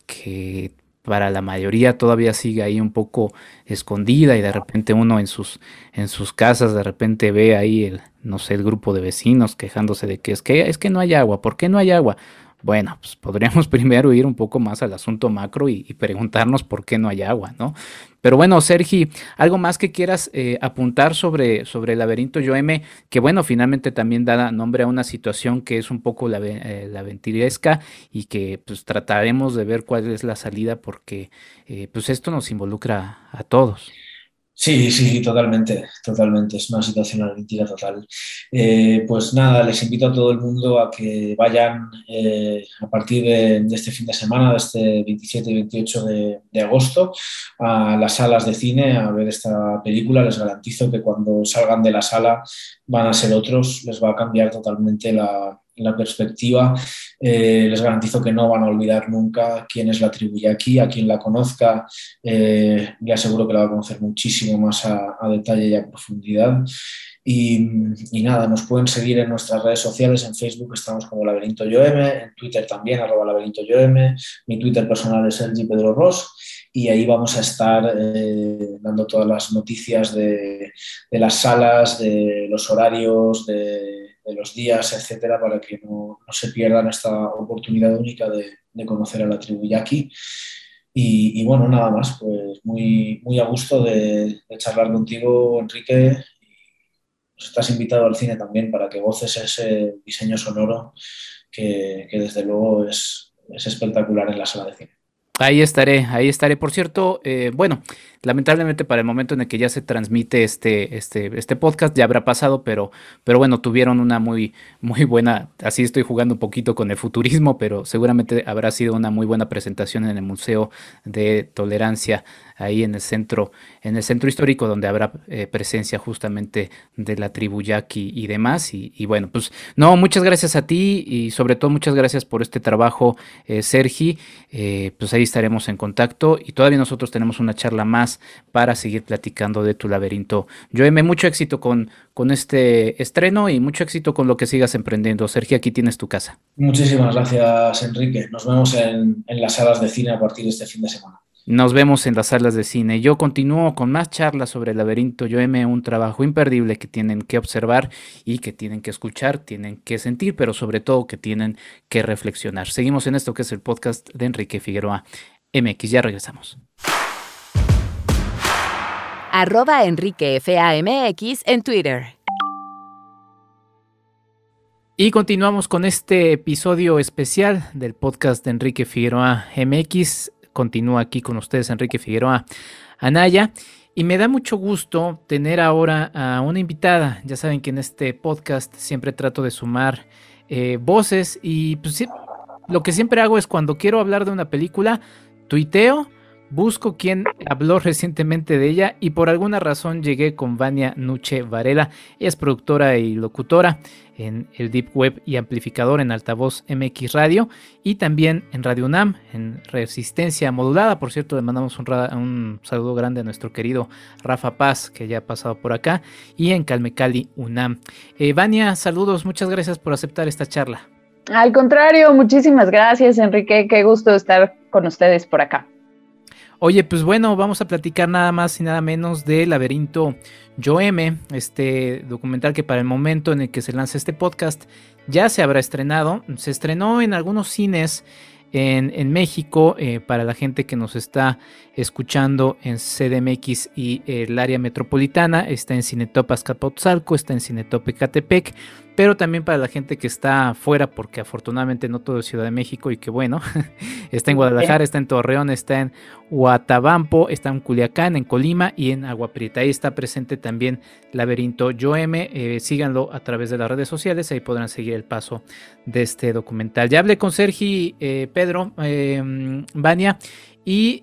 S1: que para la mayoría todavía sigue ahí un poco escondida y de repente uno en sus en sus casas de repente ve ahí el no sé el grupo de vecinos quejándose de que es que es que no hay agua, ¿por qué no hay agua? Bueno, pues podríamos *laughs* primero ir un poco más al asunto macro y, preguntarnos por qué no hay agua, ¿no? Pero bueno, Sergi, algo más que quieras eh, apuntar sobre, sobre el laberinto Yoeme, que bueno, finalmente también da nombre a una situación que es un poco la, eh, y que pues trataremos de ver cuál es la salida porque eh, pues esto nos involucra a todos.
S3: Sí, sí, totalmente, totalmente. Es una situación argentina total. Eh, pues nada, les invito a todo el mundo a que vayan eh, a partir de, este fin de semana, de este 27 y 28 de, de, agosto, a las salas de cine a ver esta película. Les garantizo que cuando salgan de la sala van a ser otros, les va a cambiar totalmente la, la perspectiva. Eh, les garantizo que no van a olvidar nunca quién es la tribu yaqui, a quien la conozca, eh, le aseguro que la va a conocer muchísimo más a, detalle y a profundidad. Y, nada, nos pueden seguir en nuestras redes sociales, en Facebook estamos como Laberinto Yoem, en Twitter también, arroba Laberinto Yoem, mi Twitter personal es Sergi Pedro Ross y ahí vamos a estar eh, dando todas las noticias de, las salas, de los horarios, de, de los días, etcétera, para que no, no, se pierdan esta oportunidad única de, de conocer a la tribu yaqui. Y, bueno, nada más, pues muy, muy a gusto de, charlar contigo, Enrique. Nos estás invitado al cine también para que goces ese diseño sonoro que, desde luego es, es espectacular en la sala de cine.
S1: Ahí estaré, ahí estaré. Por cierto, eh, bueno, lamentablemente para el momento en el que ya se transmite este, este, este podcast ya habrá pasado, pero, pero bueno, tuvieron una muy, muy buena, así estoy jugando un poquito con el futurismo, pero seguramente habrá sido una muy buena presentación en el Museo de Tolerancia ahí en el centro, en el centro histórico donde habrá eh, presencia justamente de la tribu yaqui y demás. Y, bueno, pues no, muchas gracias a ti y sobre todo muchas gracias por este trabajo, eh, Sergi. Eh, pues ahí estaremos en contacto y todavía nosotros tenemos una charla más para seguir platicando de tu laberinto. Yo me mucho éxito con, con este estreno y mucho éxito con lo que sigas emprendiendo. Sergi, aquí tienes tu casa.
S3: Muchísimas gracias, Enrique. Nos vemos en, en las salas de cine a partir de este fin de semana.
S1: Nos vemos en las salas de cine. Yo continúo con más charlas sobre el laberinto Yo M, un trabajo imperdible que tienen que observar y que tienen que escuchar, tienen que sentir, pero sobre todo que tienen que reflexionar. Seguimos en esto que es el podcast de Enrique Figueroa MX. Ya regresamos.
S2: Arroba Enrique FAMX en Twitter.
S1: Y continuamos con este episodio especial del podcast de Enrique Figueroa MX continúa aquí con ustedes Enrique Figueroa Anaya. Y me da mucho gusto tener ahora a una invitada. Ya saben que en este podcast siempre trato de sumar eh, voces y pues, lo que siempre hago es cuando quiero hablar de una película, tuiteo Busco quien habló recientemente de ella y por alguna razón llegué con Vania Nuche Varela. es productora y locutora en el Deep Web y amplificador en altavoz MX Radio y también en Radio UNAM en resistencia modulada. Por cierto, le mandamos un, saludo grande a nuestro querido Rafa Paz que ya ha pasado por acá y en Calmecali UNAM. Eh, Vania, saludos, muchas gracias por aceptar esta charla.
S4: Al contrario, muchísimas gracias Enrique, qué gusto estar con ustedes por acá.
S1: Oye, pues bueno, vamos a platicar nada más y nada menos de Laberinto Yo este documental que para el momento en el que se lanza este podcast ya se habrá estrenado. Se estrenó en algunos cines en, México, eh, para la gente que nos está escuchando en CDMX y el área metropolitana, está en Cinetop Azcapotzalco, está en Cinetop Ecatepec, pero también para la gente que está afuera, porque afortunadamente no todo es Ciudad de México y que bueno, *laughs* está en Guadalajara, está en Torreón, está en Huatabampo, está en Culiacán, en Colima y en Agua Prieta. Ahí está presente también Laberinto Yo M. Eh, síganlo a través de las redes sociales, ahí podrán seguir el paso de este documental. Ya hablé con Sergi, eh, Pedro, eh, Vania, y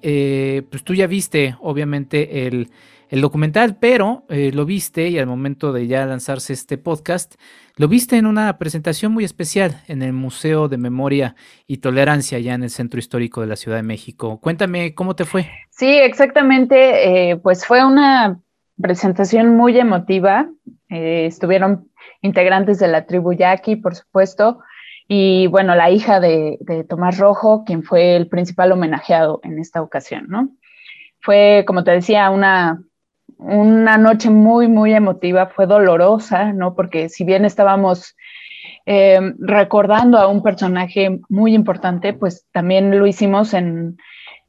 S1: pues tú ya viste obviamente el, documental, pero lo viste y al momento de ya lanzarse este podcast, lo viste en una presentación muy especial en el Museo de Memoria y Tolerancia, ya en el Centro Histórico de la Ciudad de México. Cuéntame cómo te fue.
S4: Sí, exactamente. Eh, pues fue una presentación muy emotiva. Eh, estuvieron integrantes de la tribu Yaqui, por supuesto, y bueno, la hija de, de, Tomás Rojo, quien fue el principal homenajeado en esta ocasión, ¿no? Fue, como te decía, una una noche muy, muy emotiva, fue dolorosa, ¿no? Porque si bien estábamos eh, recordando a un personaje muy importante, pues también lo hicimos en,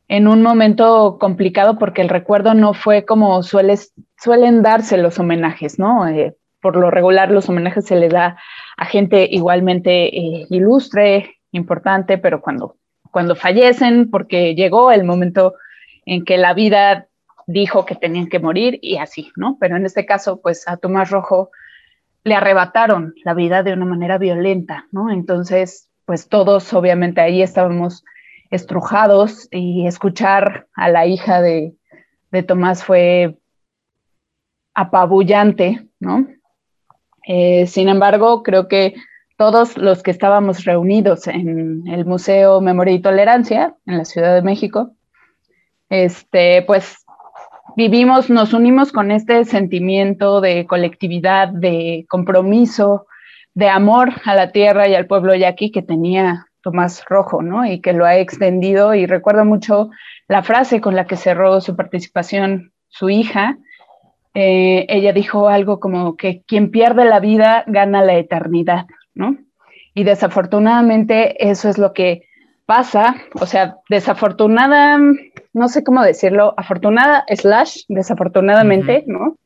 S4: un momento complicado porque el recuerdo no fue como suelen darse los homenajes, ¿no? Eh, por lo regular los homenajes se le da a gente igualmente eh, ilustre, importante, pero cuando, cuando fallecen, porque llegó el momento en que la vida dijo que tenían que morir y así, ¿no? Pero en este caso, pues a Tomás Rojo le arrebataron la vida de una manera violenta, ¿no? Entonces, pues todos obviamente ahí estábamos estrujados y escuchar a la hija de, Tomás fue apabullante, ¿no? Eh, sin embargo, creo que todos los que estábamos reunidos en el Museo Memoria y Tolerancia en la Ciudad de México, este, pues vivimos, nos unimos con este sentimiento de colectividad, de compromiso, de amor a la tierra y al pueblo yaqui que tenía Tomás Rojo, ¿no? Y que lo ha extendido y recuerdo mucho la frase con la que cerró su participación su hija. Eh, ella dijo algo como que quien pierde la vida gana la eternidad, ¿no? Y desafortunadamente eso es lo que pasa, o sea, desafortunada no sé cómo decirlo, afortunada slash desafortunadamente, ¿no?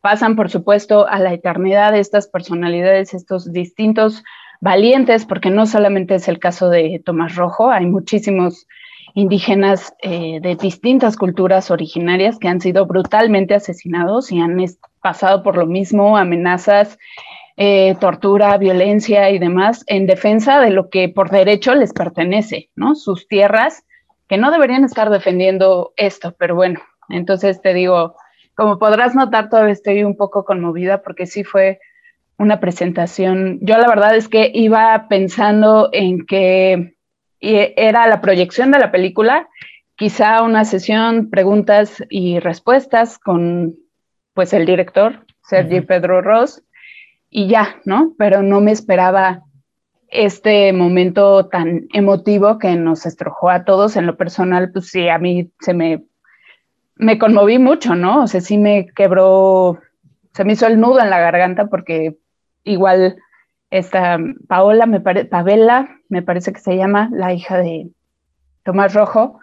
S4: Pasan, por supuesto, a la eternidad estas personalidades, estos distintos valientes, porque no solamente es el caso de Tomás Rojo, hay muchísimos indígenas eh, de distintas culturas originarias que han sido brutalmente asesinados y han pasado por lo mismo, amenazas, eh, tortura, violencia y demás, en defensa de lo que por derecho les pertenece, ¿no? Sus tierras, que no deberían estar defendiendo esto, pero bueno, entonces te digo, como podrás notar, todavía estoy un poco conmovida porque sí fue una presentación. Yo la verdad es que iba pensando en que era la proyección de la película, quizá una sesión preguntas y respuestas con pues el director, Sergi Pedro Ross, y ya, ¿no? Pero no me esperaba este momento tan emotivo que nos estrojó a todos. En lo personal, pues sí, a mí se me, me conmoví mucho, ¿no? O sea, sí me quebró, se me hizo el nudo en la garganta porque igual esta Paola, me parece, Pavela, me parece que se llama, la hija de Tomás Rojo,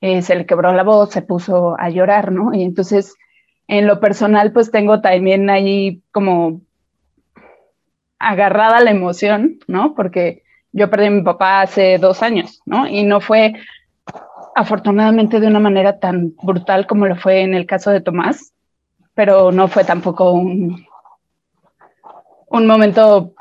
S4: eh, se le quebró la voz, se puso a llorar, ¿no? Y entonces, en lo personal, pues tengo también ahí como agarrada la emoción, ¿no? Porque yo perdí a mi papá hace dos años, ¿no? Y no fue afortunadamente de una manera tan brutal como lo fue en el caso de Tomás, pero no fue tampoco un, un momento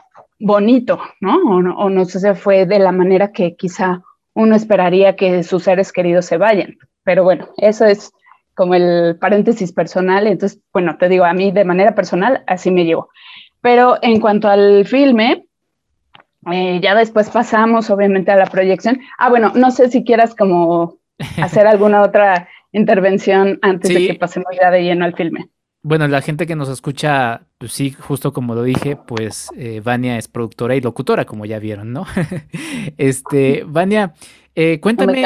S4: bonito, ¿no? O, ¿no? o no sé si fue de la manera que quizá uno esperaría que sus seres queridos se vayan. Pero bueno, eso es como el paréntesis personal. Entonces, bueno, te digo, a mí de manera personal así me llevo. Pero en cuanto al filme, eh, ya después pasamos obviamente a la proyección. Ah, bueno, no sé si quieras como *laughs* hacer alguna otra intervención antes de que pasemos ya de lleno al filme.
S1: Bueno, la gente que nos escucha, pues sí, justo como lo dije, pues eh, Vania es productora y locutora, como ya vieron, ¿no? *laughs* este, Vania, eh, cuéntame.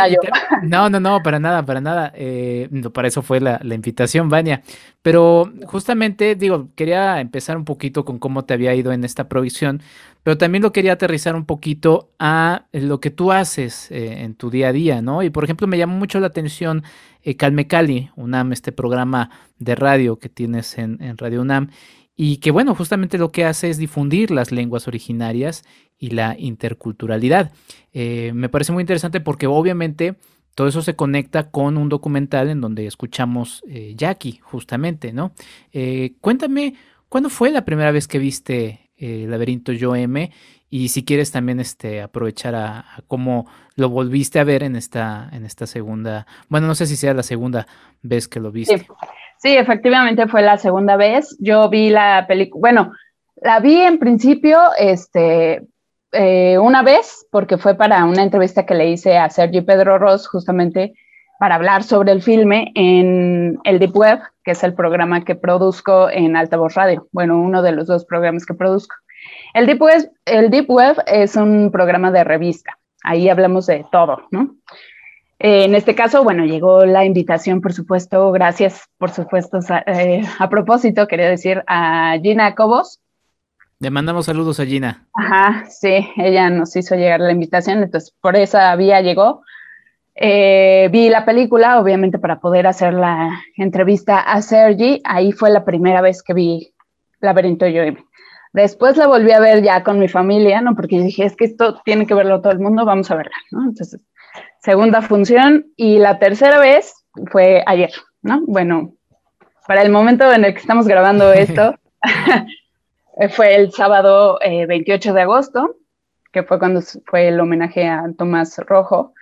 S1: No, no, no, para nada, para nada. Eh, para eso fue la, invitación, Vania. Pero justamente, digo, quería empezar un poquito con cómo te había ido en esta provisión, pero también lo quería aterrizar un poquito a lo que tú haces eh, en tu día a día, ¿no? Y por ejemplo, me llamó mucho la atención Calme Cali, UNAM, este programa de radio que tienes en, en Radio UNAM y que bueno, justamente lo que hace es difundir las lenguas originarias y la interculturalidad. Eh, me parece muy interesante porque obviamente todo eso se conecta con un documental en donde escuchamos eh, Jackie, justamente, ¿no? Eh, cuéntame, ¿cuándo fue la primera vez que viste el laberinto Yo M? Y si quieres también este, aprovechar a, cómo lo volviste a ver en esta, en esta segunda, bueno, no sé si sea la segunda vez que lo viste.
S4: Sí, efectivamente fue la segunda vez. Yo vi la película, bueno, la vi en principio, este, eh, una vez, porque fue para una entrevista que le hice a Sergi Pedro Ross, justamente para hablar sobre el filme en el Deep Web, que es el programa que produzco en Altavoz Radio. Bueno, uno de los dos programas que produzco. El Deep Web, el Deep Web es un programa de revista. Ahí hablamos de todo, ¿no? Eh, en este caso, bueno, llegó la invitación, por supuesto, gracias, por supuesto, eh, a propósito, quería decir a Gina Cobos.
S1: Le mandamos saludos a Gina.
S4: Ajá, sí, ella nos hizo llegar la invitación, entonces por esa vía llegó. Eh, vi la película, obviamente, para poder hacer la entrevista a Sergi. Ahí fue la primera vez que vi Laberinto Yo. Después la volví a ver ya con mi familia, ¿no? Porque dije, es que esto tiene que verlo todo el mundo, vamos a verla, ¿no? Entonces segunda función y la tercera vez fue ayer, ¿no? Bueno, para el momento en el que estamos grabando *laughs* esto, *laughs* fue el sábado 28 eh, de agosto, que fue cuando fue el homenaje a Tomás Rojo,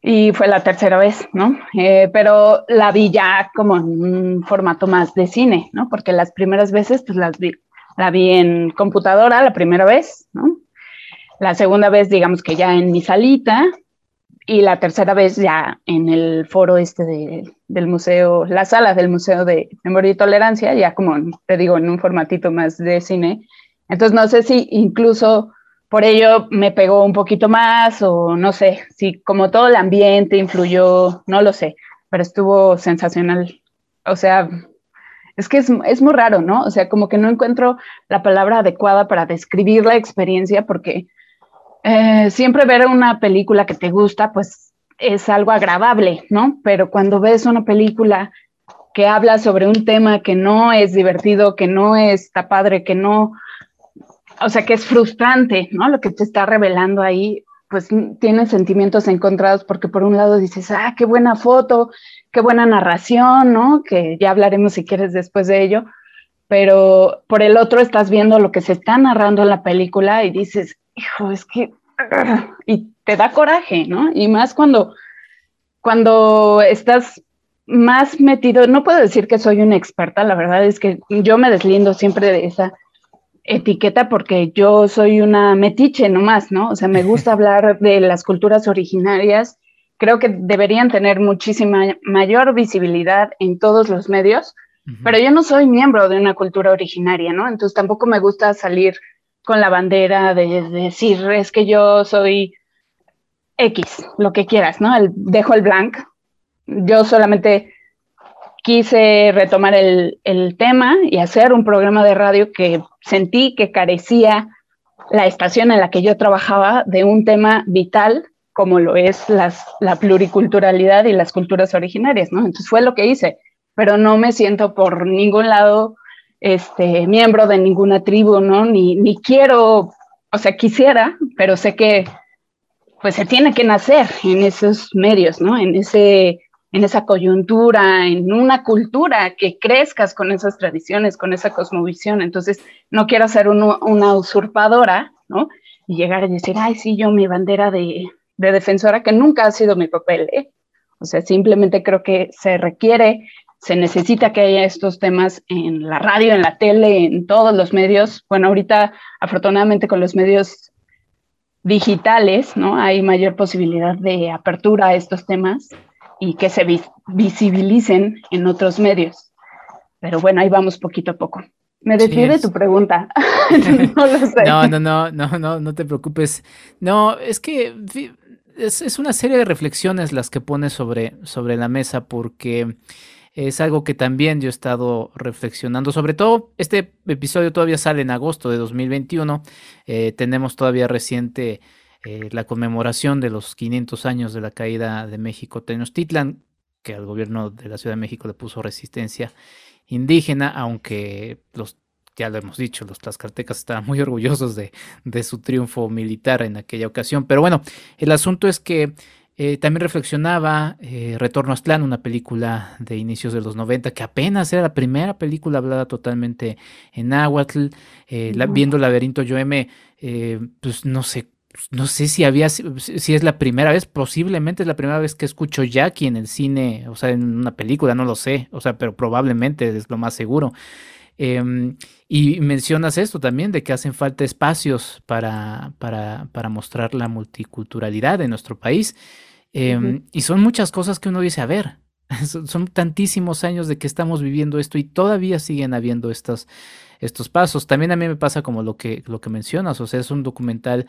S4: y fue la tercera vez, ¿no? Eh, pero la vi ya como en un formato más de cine, ¿no? Porque las primeras veces, pues las vi, la vi en computadora la primera vez, ¿no? La segunda vez, digamos que ya en mi salita, y la tercera vez ya en el foro este de, del museo, la sala del Museo de Memoria y Tolerancia, ya como te digo, en un formatito más de cine. Entonces no sé si incluso por ello me pegó un poquito más o no sé, si como todo el ambiente influyó, no lo sé, pero estuvo sensacional. O sea, es que es, es muy raro, ¿no? O sea, como que no encuentro la palabra adecuada para describir la experiencia porque eh, siempre ver una película que te gusta, pues es algo agradable, ¿no? Pero cuando ves una película que habla sobre un tema que no es divertido, que no está padre, que no, o sea, que es frustrante, ¿no? Lo que te está revelando ahí, pues tienes sentimientos encontrados porque por un lado dices, ah, qué buena foto, qué buena narración, ¿no? Que ya hablaremos si quieres después de ello, pero por el otro estás viendo lo que se está narrando en la película y dices, hijo, es que, y te da coraje, ¿no? Y más cuando, cuando estás más metido, no puedo decir que soy una experta, la verdad es que yo me deslindo siempre de esa etiqueta porque yo soy una metiche nomás, ¿no? O sea, me gusta hablar de las culturas originarias, creo que deberían tener muchísima mayor visibilidad en todos los medios, pero yo no soy miembro de una cultura originaria, ¿no? Entonces tampoco me gusta salir con la bandera de, decir, es que yo soy X, lo que quieras, ¿no? dejo el blank. Yo solamente quise retomar el, tema y hacer un programa de radio que sentí que carecía la estación en la que yo trabajaba de un tema vital como lo es las, la pluriculturalidad y las culturas originarias, ¿no? Entonces fue lo que hice, pero no me siento por ningún lado este, miembro de ninguna tribu, ¿no? Ni, ni quiero, o sea, quisiera, pero sé que pues se tiene que nacer en esos medios, ¿no? En ese en esa coyuntura, en una cultura, que crezcas con esas tradiciones, con esa cosmovisión. Entonces, no quiero ser una usurpadora, ¿no? Y llegar a decir, ay, sí, yo mi bandera de, de defensora, que nunca ha sido mi papel, ¿eh? O sea, simplemente creo que se requiere, se necesita que haya estos temas en la radio, en la tele, en todos los medios. Bueno, ahorita, afortunadamente, con los medios digitales, ¿no? Hay mayor posibilidad de apertura a estos temas y que se visibilicen en otros medios. Pero bueno, ahí vamos poquito a poco. Me desvío tu pregunta. *laughs*
S1: no lo *laughs* sé. No, no, no, no, no, no te preocupes. No, es que es, es, una serie de reflexiones las que pones sobre, sobre la mesa porque es algo que también yo he estado reflexionando. Sobre todo, este episodio todavía sale en agosto de 2021. Eh, tenemos todavía reciente eh, la conmemoración de los 500 años de la caída de México Tenochtitlan, que al gobierno de la Ciudad de México le puso resistencia indígena, aunque los ya lo hemos dicho, los tlaxcaltecas estaban muy orgullosos de, su triunfo militar en aquella ocasión. Pero bueno, el asunto es que eh, también reflexionaba eh, Retorno a Aztlán, una película de inicios de los 90, que apenas era la primera película hablada totalmente en náhuatl. viendo Laberinto Yoeme, pues no sé no sé si había, si es la primera vez, posiblemente es la primera vez que escucho Jackie en el cine, o sea, en una película, no lo sé, o sea, pero probablemente es lo más seguro. Em, y mencionas esto también, de que hacen falta espacios para, para, para mostrar la multiculturalidad de nuestro país. Em, y son muchas cosas que uno dice, a ver, *laughs* son, tantísimos años de que estamos viviendo esto y todavía siguen habiendo estos, estos pasos. También a mí me pasa como lo que, lo que mencionas, o sea, es un documental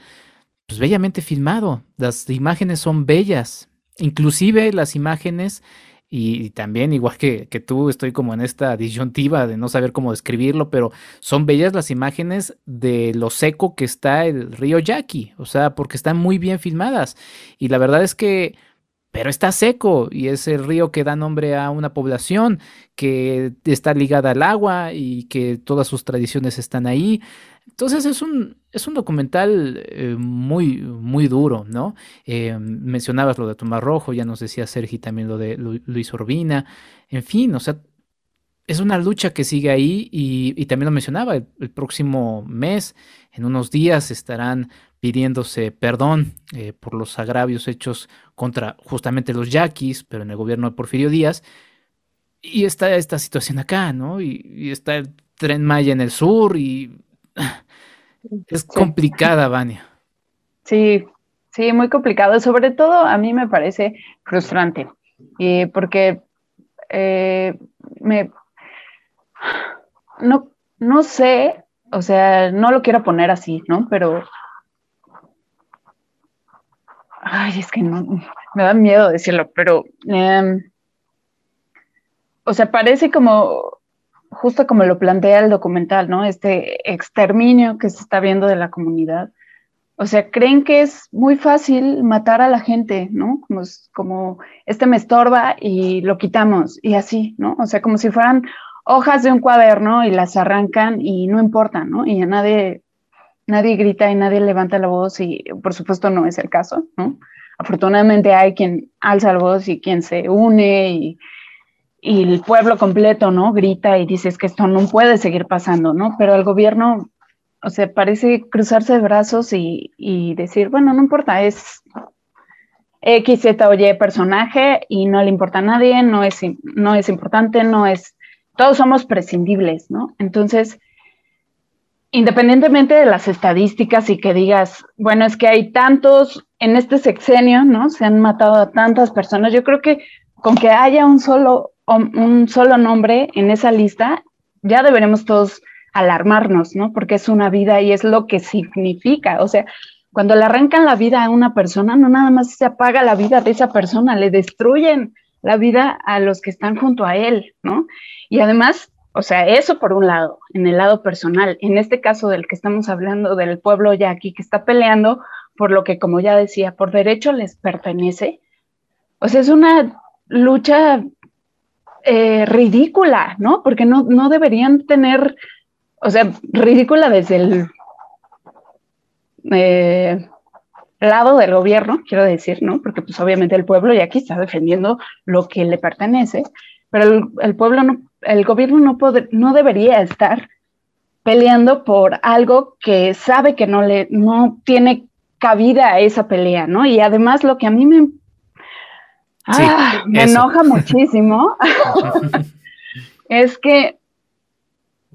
S1: pues bellamente filmado. Las imágenes son bellas. Inclusive las imágenes, y, también igual que, que, tú, estoy como en esta disyuntiva de no saber cómo describirlo, pero son bellas las imágenes de lo seco que está el río Yaqui, o sea, porque están muy bien filmadas. Y la verdad es que pero está seco y es el río que da nombre a una población que está ligada al agua y que todas sus tradiciones están ahí. Entonces es un, es un documental eh, muy, muy duro, ¿no? Eh, mencionabas lo de Tomás Rojo, ya nos decía Sergi también lo de Luis Urbina, en fin, o sea, es una lucha que sigue ahí y, también lo mencionaba, el, próximo mes, en unos días, estarán pidiéndose perdón eh, por los agravios hechos contra justamente los yaquis, pero en el gobierno de Porfirio Díaz. Y está esta situación acá, ¿no? Y, y está el tren Maya en el sur y *laughs* es complicada, Vania.
S4: Sí, sí, muy complicado. Sobre todo a mí me parece frustrante, y porque eh, me, no, no sé, o sea, no lo quiero poner así, ¿no? Pero, ay, es que no, me da miedo decirlo, pero, em, o sea, parece como justo como lo plantea el documental, ¿no? Este exterminio que se está viendo de la comunidad, O sea, creen que es muy fácil matar a la gente, ¿no? Como, como este me estorba y lo quitamos y así, ¿no? O sea, como si fueran hojas de un cuaderno y las arrancan y no importa, ¿no? Y a nadie, nadie grita y nadie levanta la voz y por supuesto no es el caso. Afortunadamente hay quien alza la voz y quien se une y, y el pueblo completo, ¿no? Grita y dice que esto no puede seguir pasando, ¿no? Pero el gobierno o sea, parece cruzarse de brazos y, decir, bueno, no importa, es X, Z o Y personaje y no le importa a nadie, no es, no es importante, no es, todos somos prescindibles, ¿no? Entonces, independientemente de las estadísticas y que digas, bueno, es que hay tantos, en este sexenio, ¿no? Se han matado a tantas personas, yo creo que con que haya un solo, un solo nombre en esa lista, ya deberemos todos alarmarnos, ¿no? Porque es una vida y es lo que significa. O sea, cuando le arrancan la vida a una persona, no nada más se apaga la vida de esa persona, le destruyen la vida a los que están junto a él, ¿no? Y además, o sea, eso por un lado, en el lado personal. En este caso del que estamos hablando, del pueblo yaqui que está peleando por lo que, como ya decía, por derecho les pertenece. O sea, es una lucha eh, ridícula, ¿no? Porque no, no deberían tener o sea, ridícula desde el eh, lado del gobierno, quiero decir, ¿no? Porque pues obviamente el pueblo ya aquí está defendiendo lo que le pertenece, pero el, pueblo no, el gobierno no, no debería estar peleando por algo que sabe que no le, no tiene cabida a esa pelea, ¿no? Y además lo que a mí me, ah, me enoja muchísimo *laughs* es que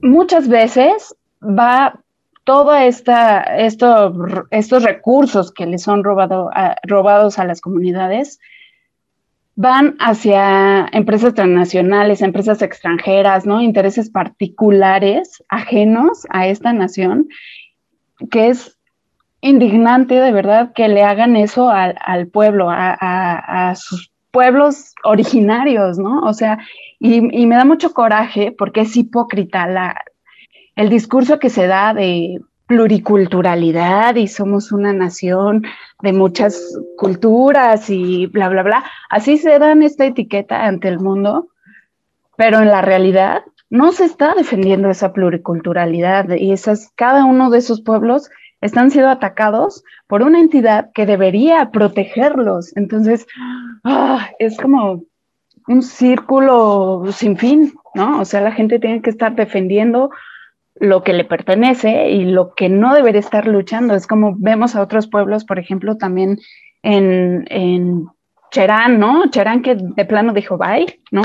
S4: muchas veces va todos estos recursos que les son robado robados a las comunidades van hacia empresas transnacionales, empresas extranjeras, ¿no? Intereses particulares ajenos a esta nación, que es indignante de verdad que le hagan eso al, pueblo, a, sus pueblos originarios, ¿no? O sea, y, me da mucho coraje porque es hipócrita el discurso que se da de pluriculturalidad y somos una nación de muchas culturas y bla, bla, bla. Así se dan esta etiqueta ante el mundo, pero en la realidad no se está defendiendo esa pluriculturalidad y esas, cada uno de esos pueblos están siendo atacados por una entidad que debería protegerlos. Entonces, ah, es como un círculo sin fin, ¿no? O sea, la gente tiene que estar defendiendo lo que le pertenece y lo que no debería estar luchando. Es como vemos a otros pueblos, por ejemplo, también en, en Cherán, ¿no? Cherán que de plano dijo bye, ¿no?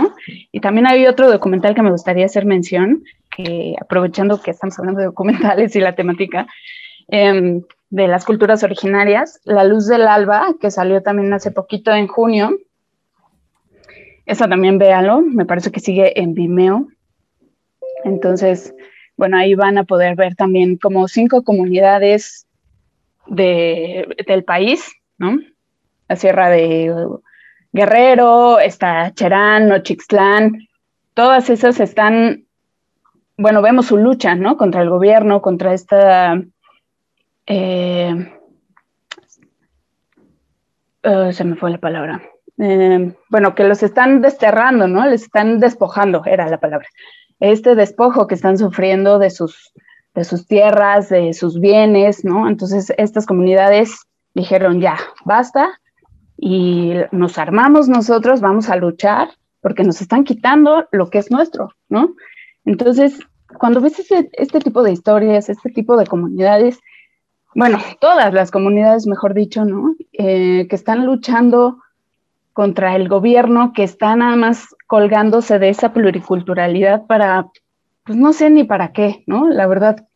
S4: Y también hay otro documental que me gustaría hacer mención, que aprovechando que estamos hablando de documentales y la temática, em, de las culturas originarias, La Luz del Alba, que salió también hace poquito en junio, esa también véalo, me parece que sigue en Vimeo. Entonces, bueno, ahí van a poder ver también como cinco comunidades del país, ¿no? La Sierra de Guerrero, está Cherán, Nochixtlán, todas esas están, bueno, vemos su lucha, ¿no? Contra el gobierno, contra esta... Eh, uh, se me fue la palabra eh, bueno, que los están desterrando, ¿no? Les están despojando, era la palabra. Este despojo que están sufriendo de sus, de sus tierras, de sus bienes, ¿no? Entonces, estas comunidades dijeron, ya, basta, y nos armamos nosotros, vamos a luchar, porque nos están quitando lo que es nuestro, ¿no? Entonces, cuando ves este tipo de historias, este tipo de comunidades, bueno, todas las comunidades, mejor dicho, ¿no? Eh, que están luchando contra el gobierno que está nada más colgándose de esa pluriculturalidad para, pues no sé ni para qué, ¿no? La verdad,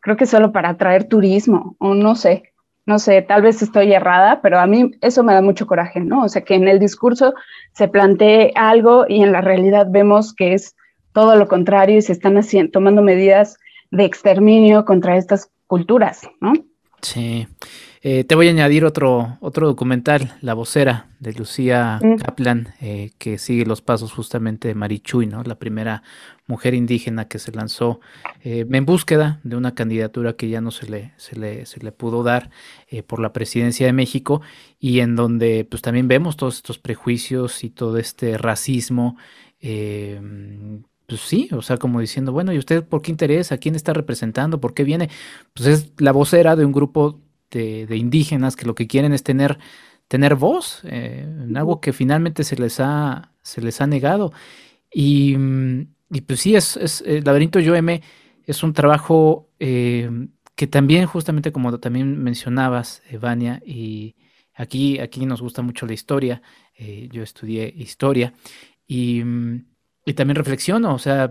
S4: creo que solo para atraer turismo, o no sé, no sé, tal vez estoy errada, pero a mí eso me da mucho coraje, ¿no? O sea, que en el discurso se plantee algo y en la realidad vemos que es todo lo contrario y se están haciendo, tomando medidas de exterminio contra estas culturas, ¿no?
S1: Sí. Eh, te voy a añadir otro, otro documental, La vocera, de Lucía mm. Kaplan, eh, que sigue los pasos justamente de Marichuy, ¿no? La primera mujer indígena que se lanzó eh, en búsqueda de una candidatura que ya no se le, se le, se le pudo dar por la presidencia de México y en donde pues también vemos todos estos prejuicios y todo este racismo pues sí, o sea, como diciendo, bueno, ¿y usted por qué interesa? ¿Quién está representando? ¿Por qué viene? Pues es la vocera de un grupo de, indígenas que lo que quieren es tener, tener voz eh, en algo que finalmente se les ha, se les ha negado. Y, mm, pues sí, es, es el laberinto YOM es un trabajo eh, que también, justamente como también mencionabas, Evania, y aquí, aquí nos gusta mucho la historia, eh, yo estudié historia, y mm, y también reflexiono, o sea,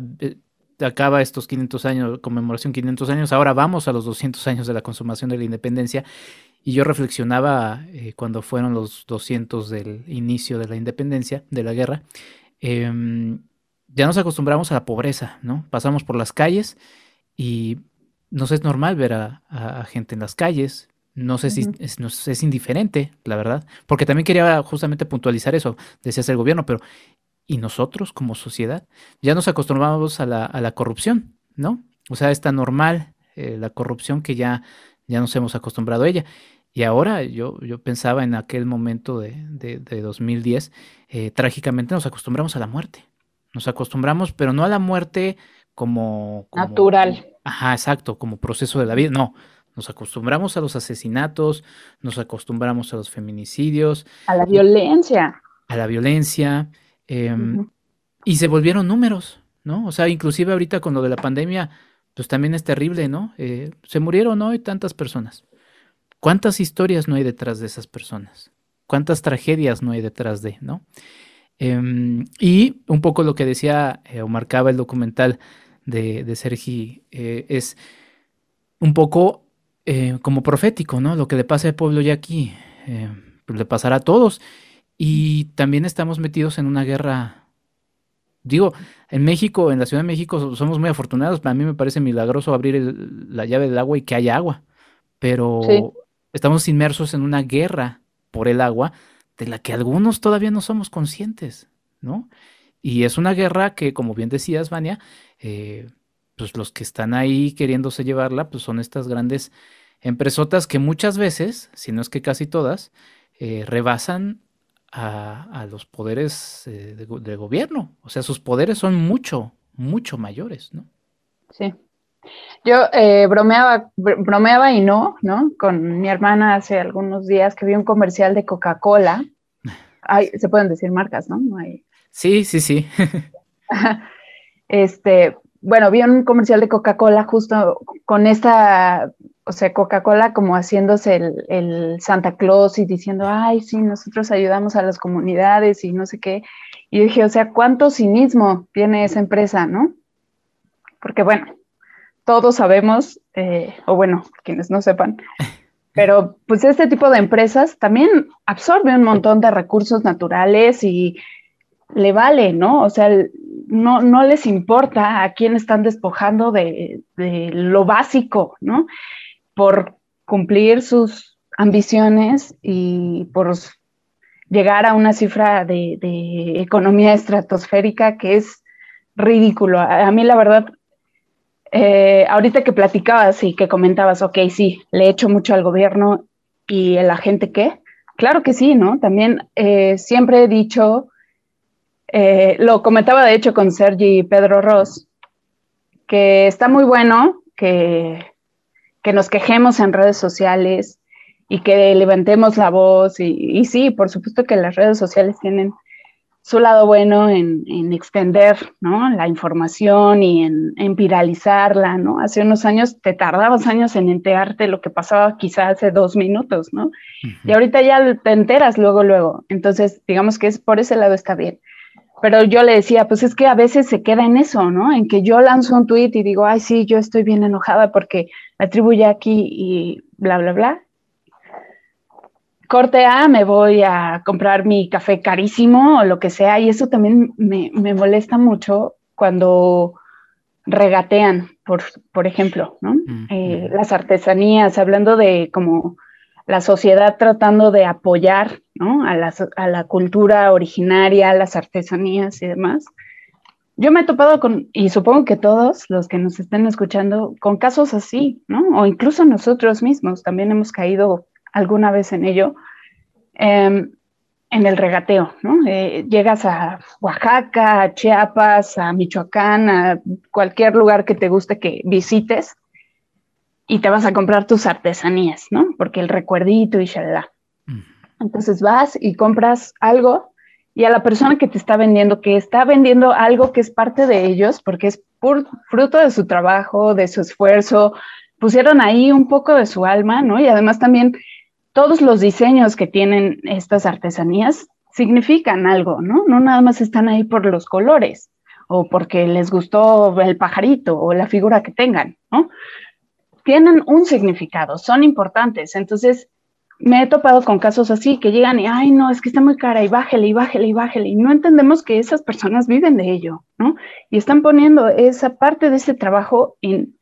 S1: acaba estos 500 años, conmemoración 500 años, ahora vamos a los 200 años de la consumación de la independencia. Y yo reflexionaba eh, cuando fueron los 200 del inicio de la independencia, de la guerra, em, ya nos acostumbramos a la pobreza, ¿no? Pasamos por las calles y nos es normal ver a, gente en las calles. No sé si es, es, indiferente, la verdad, porque también quería justamente puntualizar eso, decías el gobierno, pero y nosotros como sociedad ya nos acostumbramos a la, a la corrupción, ¿no? O sea, está normal eh, la corrupción que ya, ya nos hemos acostumbrado a ella. Y ahora yo, yo pensaba en aquel momento de, de, 2010, eh, trágicamente nos acostumbramos a la muerte. Nos acostumbramos, pero no a la muerte como, como...
S4: Natural.
S1: Ajá, exacto, como proceso de la vida. No, nos acostumbramos a los asesinatos, nos acostumbramos a los feminicidios.
S4: A la violencia.
S1: A la violencia. Em, y se volvieron números, ¿no? O sea, inclusive ahorita con lo de la pandemia, pues también es terrible, ¿no? Eh, se murieron hoy tantas personas. ¿Cuántas historias no hay detrás de esas personas? ¿Cuántas tragedias no hay detrás de, ¿no? Em, y un poco lo que decía eh, o marcaba el documental de, de Sergi eh, es un poco como profético, ¿no? Lo que le pasa al pueblo ya aquí, pues le pasará a todos. Y también estamos metidos en una guerra. Digo, en México, en la Ciudad de México, somos muy afortunados. A mí me parece milagroso abrir la llave del agua y que haya agua. Pero estamos inmersos en una guerra por el agua de la que algunos todavía no somos conscientes, ¿no? Y es una guerra que, como bien decías, Vania, eh, pues los que están ahí queriéndose llevarla, pues son estas grandes empresotas que muchas veces, si no es que casi todas, eh, rebasan a, los poderes eh, de, gobierno. O sea, sus poderes son mucho, mucho mayores, ¿no?
S4: Sí. Yo eh, bromeaba, bromeaba y no, ¿no? Con mi hermana hace algunos días que vi un comercial de Coca-Cola. *laughs* se pueden decir marcas, ¿no?
S1: Sí, sí, sí. *laughs* *laughs*
S4: este, bueno, vi un comercial de Coca-Cola justo con esta o sea, Coca-Cola como haciéndose el, Santa Claus y diciendo, ay, sí, nosotros ayudamos a las comunidades y no sé qué. Y dije, o sea, ¿cuánto cinismo tiene esa empresa, no? Porque bueno, todos sabemos, eh, o bueno, quienes no sepan, *laughs* pero pues este tipo de empresas también absorbe un montón de recursos naturales y le vale, ¿no? O sea, no, no les importa a quién están despojando de, de lo básico, ¿no? Por cumplir sus ambiciones y por llegar a una cifra de, economía estratosférica que es ridículo. A, mí la verdad, eh, ahorita que platicabas y que comentabas, ok, sí, le he hecho mucho al gobierno y la gente qué, claro que sí, ¿no? También eh, siempre he dicho, eh, lo comentaba de hecho con Sergi Pedro Ross, que está muy bueno que que nos quejemos en redes sociales y que levantemos la voz. Y, sí, por supuesto que las redes sociales tienen su lado bueno en, extender la información y en, viralizarla, ¿no? Hace unos años te tardabas años en enterarte lo que pasaba quizá hace dos minutos, ¿no? Y ahorita ya te enteras luego, luego. Entonces, digamos que es, por ese lado está bien. Pero yo le decía, pues es que a veces se queda en eso, ¿no? En que yo lanzo un tweet y digo, ay, sí, yo estoy bien enojada porque la tribu aquí y bla, bla, bla. Corte A, me voy a comprar mi café carísimo o lo que sea, y eso también me, molesta mucho cuando regatean, por, por ejemplo, ¿no? Eh, las artesanías, hablando de como la sociedad tratando de apoyar a, la, a, la, cultura originaria, las artesanías y demás. Yo me he topado con, y supongo que todos los que nos estén escuchando, con casos así, ¿no? O incluso nosotros mismos también hemos caído alguna vez en ello, em, en el regateo, ¿no? Eh, llegas a Oaxaca, a Chiapas, a Michoacán, a cualquier lugar que te guste que visites y te vas a comprar tus artesanías, ¿no? Porque el recuerdito y shalala. Entonces vas y compras algo y a la persona que te está vendiendo, que está vendiendo algo que es parte de ellos, porque es fruto de su trabajo, de su esfuerzo, pusieron ahí un poco de su alma, ¿no? Y además también todos los diseños que tienen estas artesanías significan algo, ¿no? No nada más están ahí por los colores o porque les gustó el pajarito o la figura que tengan, ¿no? Tienen un significado, son importantes. Entonces, me he topado con casos así que llegan y, ay, no, es que está muy cara y bájele y bájele y bájele. Y no entendemos que esas personas viven de ello, ¿no? Y están poniendo esa parte de ese trabajo en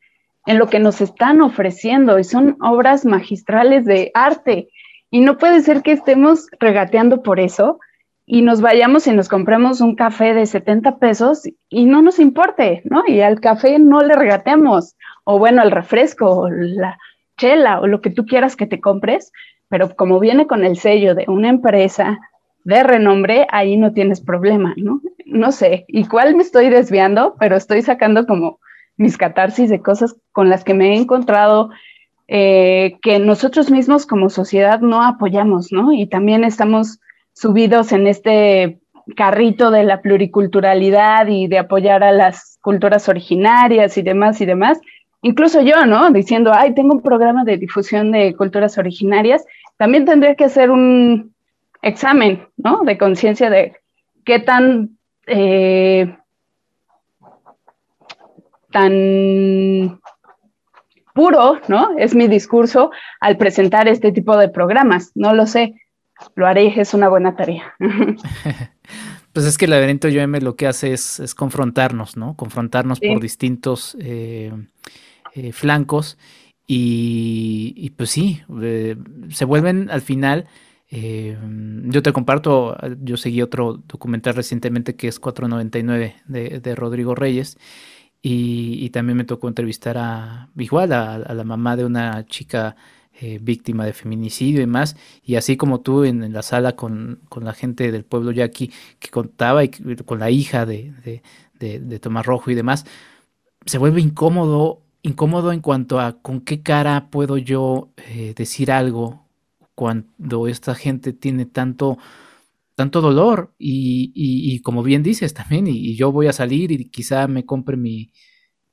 S4: en lo que nos están ofreciendo y son obras magistrales de arte. Y no puede ser que estemos regateando por eso y nos vayamos y nos compremos un café de 70 pesos y no nos importe, ¿no? Y al café no le regateamos, o bueno, el refresco, o la chela, o lo que tú quieras que te compres, pero como viene con el sello de una empresa de renombre, ahí no tienes problema, ¿no? No sé, ¿y cuál me estoy desviando? Pero estoy sacando como mis catarsis de cosas con las que me he encontrado eh, que nosotros mismos como sociedad no apoyamos, ¿no? Y también estamos subidos en este carrito de la pluriculturalidad y de apoyar a las culturas originarias y demás y demás. Incluso yo, ¿no? Diciendo, ay, tengo un programa de difusión de culturas originarias, también tendría que hacer un examen, ¿no? De conciencia de qué tan eh, tan puro, ¿no? Es mi discurso al presentar este tipo de programas. No lo sé, lo haré, es una buena tarea. *laughs*
S1: Pues es que el laberinto YOM lo que hace es, confrontarnos, ¿no? Confrontarnos por distintos eh, eh, flancos y, pues sí, eh, se vuelven al final... yo te comparto, yo seguí otro documental recientemente que es 499 de, de Rodrigo Reyes y, también me tocó entrevistar a, igual, a, la mamá de una chica eh, víctima de feminicidio y más. Y así como tú en, la sala con, la gente del pueblo yaqui que contaba y con la hija de, Tomás Rojo y demás, se vuelve incómodo, incómodo en cuanto a con qué cara puedo yo eh, decir algo cuando esta gente tiene tanto tanto dolor y, como bien dices también, y, yo voy a salir y quizá me compre mi,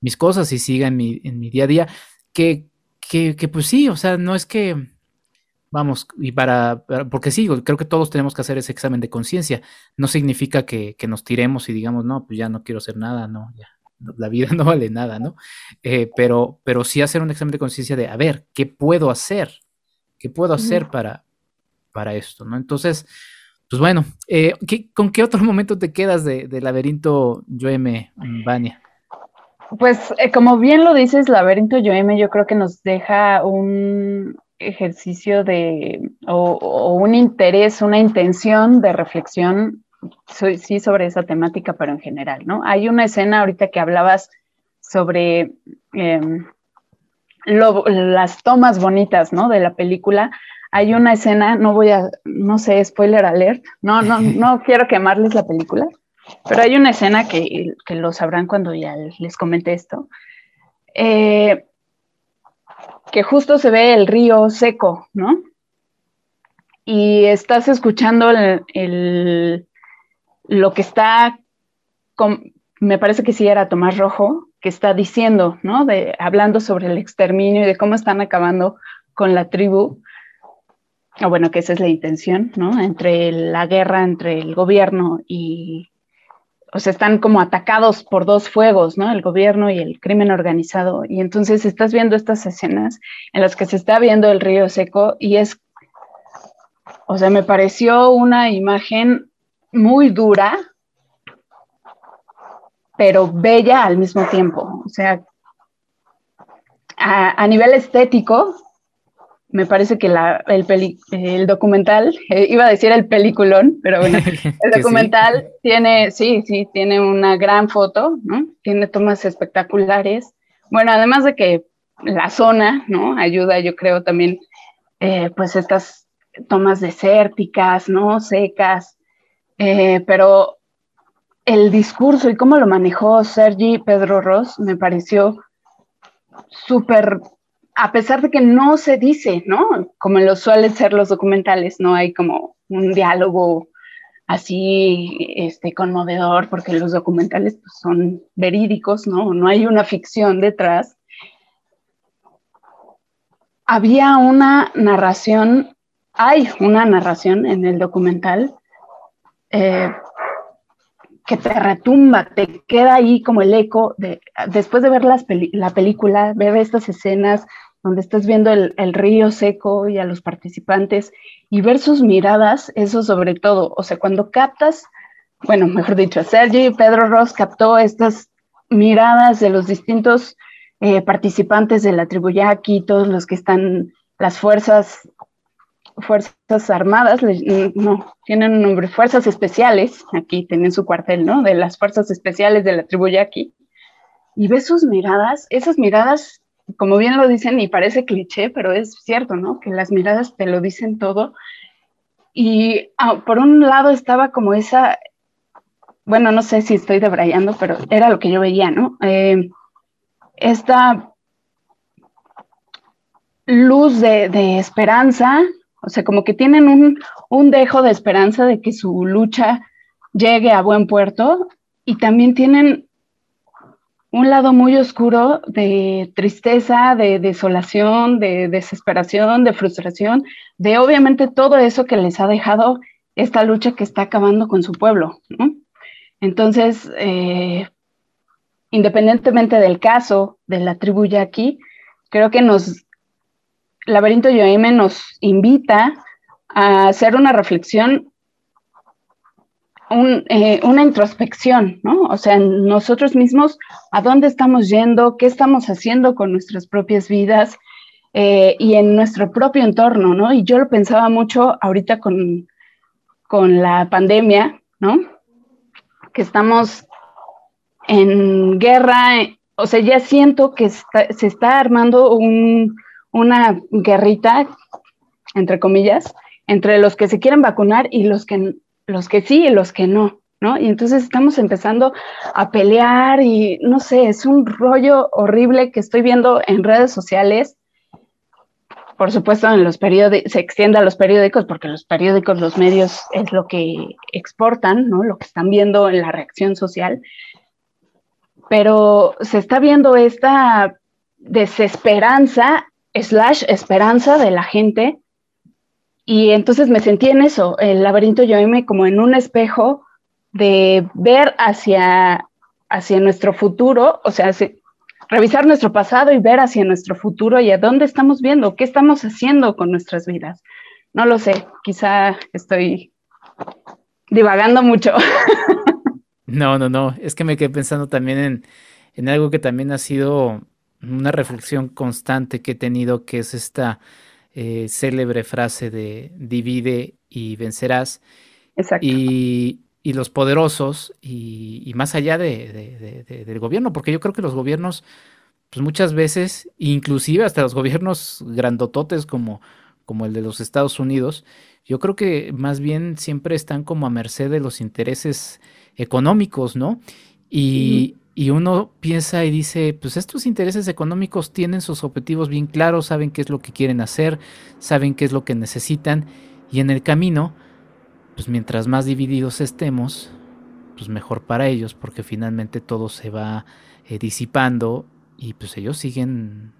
S1: mis cosas y siga en mi, en mi día a día, que, que, que, pues sí, o sea, no es que, vamos, y para, porque sí, creo que todos tenemos que hacer ese examen de conciencia, no significa que, que, nos tiremos y digamos, no, pues ya no quiero hacer nada, no, ya, la vida *laughs* no vale nada, ¿no? Eh, pero, pero sí hacer un examen de conciencia de, a ver, ¿qué puedo hacer? ¿Qué puedo hacer para, para esto, ¿no? Entonces, pues bueno, eh, ¿con qué otro *laughs* momento te quedas de, Laberinto Yoeme, Vania?
S4: Pues eh, como bien lo dices, Laberinto Yoeme yo creo que nos deja un ejercicio de, o, un interés, una intención de reflexión, sí, sobre esa temática, pero en general, ¿no? Hay una escena ahorita que hablabas sobre em, las tomas bonitas, ¿no? De la película hay una escena, no voy a, no sé, spoiler alert, no, no, no *laughs* quiero quemarles la película, pero hay una escena que, lo sabrán cuando ya les comente esto, eh, que justo se ve el río seco, ¿no? Y estás escuchando el, lo que está, me parece que sí era Tomás Rojo, que está diciendo, ¿no? De, hablando sobre el exterminio y de cómo están acabando con la tribu o bueno, que esa es la intención, ¿no? Entre la guerra entre el gobierno y, o sea, están como atacados por dos fuegos, ¿no? El gobierno y el crimen organizado. Y entonces estás viendo estas escenas en las que se está viendo el río seco y es, o sea, me pareció una imagen muy dura, pero bella al mismo tiempo. O sea, a, a nivel estético, me parece que la, el, el documental, eh, iba a decir el peliculón, pero bueno, *laughs* el documental tiene, sí, sí, tiene una gran foto, ¿no? Tiene tomas espectaculares. Bueno, además de que la zona, ¿no? Ayuda, yo creo, también, eh, pues estas tomas desérticas, ¿no? Secas, eh, pero el discurso y cómo lo manejó Sergi Pedro Ross me pareció súper a pesar de que no se dice, ¿no? Como lo suelen ser los documentales, no hay como un diálogo así este, conmovedor, porque los documentales pues, son verídicos, ¿no? No hay una ficción detrás. Había una narración, hay una narración en el documental eh, que te retumba, te queda ahí como el eco de, después de ver la película, ver estas escenas donde estás viendo el, río seco y a los participantes y ver sus miradas, eso sobre todo, o sea, cuando captas, bueno, mejor dicho, Sergi Pedro Ross captó estas miradas de los distintos eh, participantes de la tribu Yaqui, todos los que están, las fuerzas, fuerzas armadas, no, tienen un nombre, fuerzas especiales, aquí tienen su cuartel, ¿no? De las fuerzas especiales de la tribu Yaqui, y ves sus miradas, esas miradas como bien lo dicen y parece cliché, pero es cierto, ¿no? Que las miradas te lo dicen todo. Y ah, por un lado estaba como esa, bueno, no sé si estoy debrayando, pero era lo que yo veía, ¿no? Eh, esta luz de, esperanza, o sea, como que tienen un, un dejo de esperanza de que su lucha llegue a buen puerto y también tienen un lado muy oscuro de tristeza, de desolación, de desesperación, de frustración, de obviamente todo eso que les ha dejado esta lucha que está acabando con su pueblo. Entonces, eh, independientemente del caso de la tribu yaqui, creo que nos, Laberinto Yoime nos invita a hacer una reflexión eh, una introspección, ¿no? O sea, nosotros mismos, ¿a dónde estamos yendo? ¿Qué estamos haciendo con nuestras propias vidas? Eh, y en nuestro propio entorno, ¿no? Y yo lo pensaba mucho ahorita con, con la pandemia, ¿no? Que estamos en guerra, o sea, ya siento que se está armando una guerrita, entre comillas, entre los que se quieren vacunar y los que los que sí y los que no, ¿no? Y entonces estamos empezando a pelear y no sé, es un rollo horrible que estoy viendo en redes sociales. Por supuesto, en los periódicos, se extiende a los periódicos porque los periódicos, los medios es lo que exportan, ¿no? Lo que están viendo en la reacción social. Pero se está viendo esta desesperanza, slash esperanza de la gente y entonces me sentí en eso, el laberinto yo me como en un espejo de ver hacia, hacia nuestro futuro, o sea, revisar nuestro pasado y ver hacia nuestro futuro y a dónde estamos viendo, qué estamos haciendo con nuestras vidas. No lo sé, quizá estoy divagando mucho. *laughs*
S1: No, no, no, es que me quedé pensando también en, en algo que también ha sido una reflexión constante que he tenido, que es esta eh, célebre frase de divide y vencerás.
S4: Exacto.
S1: Y, los poderosos y, más allá de, del gobierno, porque yo creo que los gobiernos, pues muchas veces, inclusive hasta los gobiernos grandototes como, como el de los Estados Unidos, yo creo que más bien siempre están como a merced de los intereses económicos, ¿no? Y, y uno piensa y dice, pues estos intereses económicos tienen sus objetivos bien claros, saben qué es lo que quieren hacer, saben qué es lo que necesitan y en el camino, pues mientras más divididos estemos, pues mejor para ellos porque finalmente todo se va eh, disipando y pues ellos siguen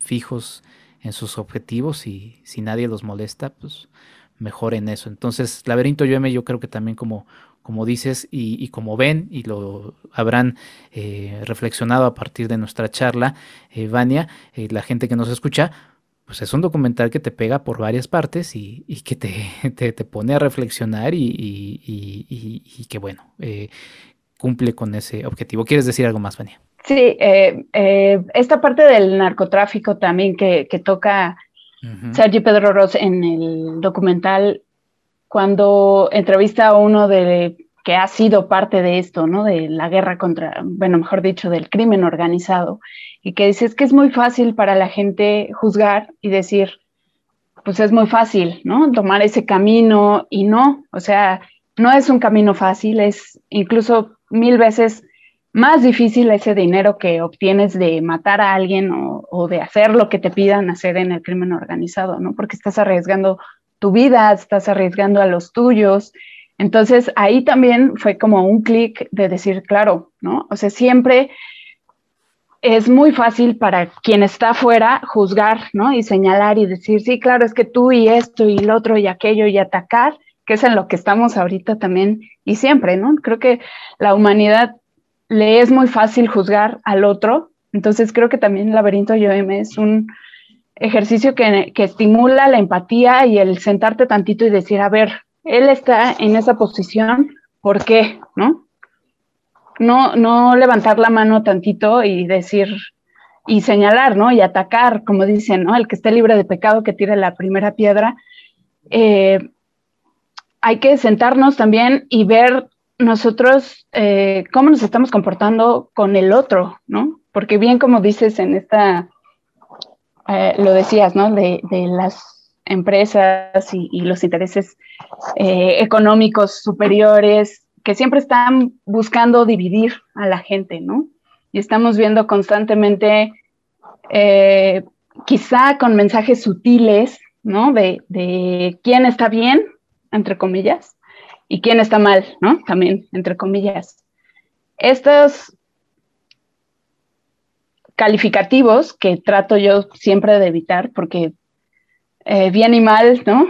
S1: fijos en sus objetivos y si nadie los molesta, pues mejor en eso. Entonces, Laberinto Yoeme yo creo que también como como dices y, como ven y lo habrán eh, reflexionado a partir de nuestra charla, eh, Vania, eh, la gente que nos escucha, pues es un documental que te pega por varias partes y, que *laughs* te, te, pone a reflexionar y, que bueno, cumple con ese objetivo. ¿Quieres decir algo más, Vania?
S4: Sí, esta parte del narcotráfico también que, que toca Sergi Pedro Ross en el documental cuando entrevista a uno de que ha sido parte de esto, ¿no? De la guerra contra, bueno, mejor dicho, del crimen organizado, y que dice es que es muy fácil para la gente juzgar y decir, pues es muy fácil, ¿no? Tomar ese camino y no, o sea, no es un camino fácil, es incluso mil veces más difícil ese dinero que obtienes de matar a alguien o, o, de hacer lo que te pidan hacer en el crimen organizado, ¿no? Porque estás arriesgando tu vida, estás arriesgando a los tuyos, entonces ahí también fue como un clic de decir, claro, ¿no? O sea, siempre es muy fácil para quien está afuera juzgar, ¿no? Y señalar y decir, sí, claro, es que tú y esto y lo otro y aquello y atacar, que es en lo que estamos ahorita también y siempre, ¿no? Creo que la humanidad le es muy fácil juzgar al otro, entonces creo que también el laberinto YOM es un ejercicio que, que estimula la empatía y el sentarte tantito y decir, a ver, él está en esa posición, ¿por qué? ¿No? No, no levantar la mano tantito y decir y señalar, ¿no? Y atacar, como dicen, ¿no? El que esté libre de pecado que tire la primera piedra. Eh, hay que sentarnos también y ver nosotros eh, cómo nos estamos comportando con el otro, ¿no? Porque bien como dices en esta, eh, lo decías, ¿no? De, las empresas y, los intereses eh, económicos superiores que siempre están buscando dividir a la gente, ¿no? Y estamos viendo constantemente, eh, quizá con mensajes sutiles, ¿no? De, de quién está bien, entre comillas, y quién está mal, ¿no? También, entre comillas. Estos calificativos que trato yo siempre de evitar, porque eh, bien y mal, ¿no?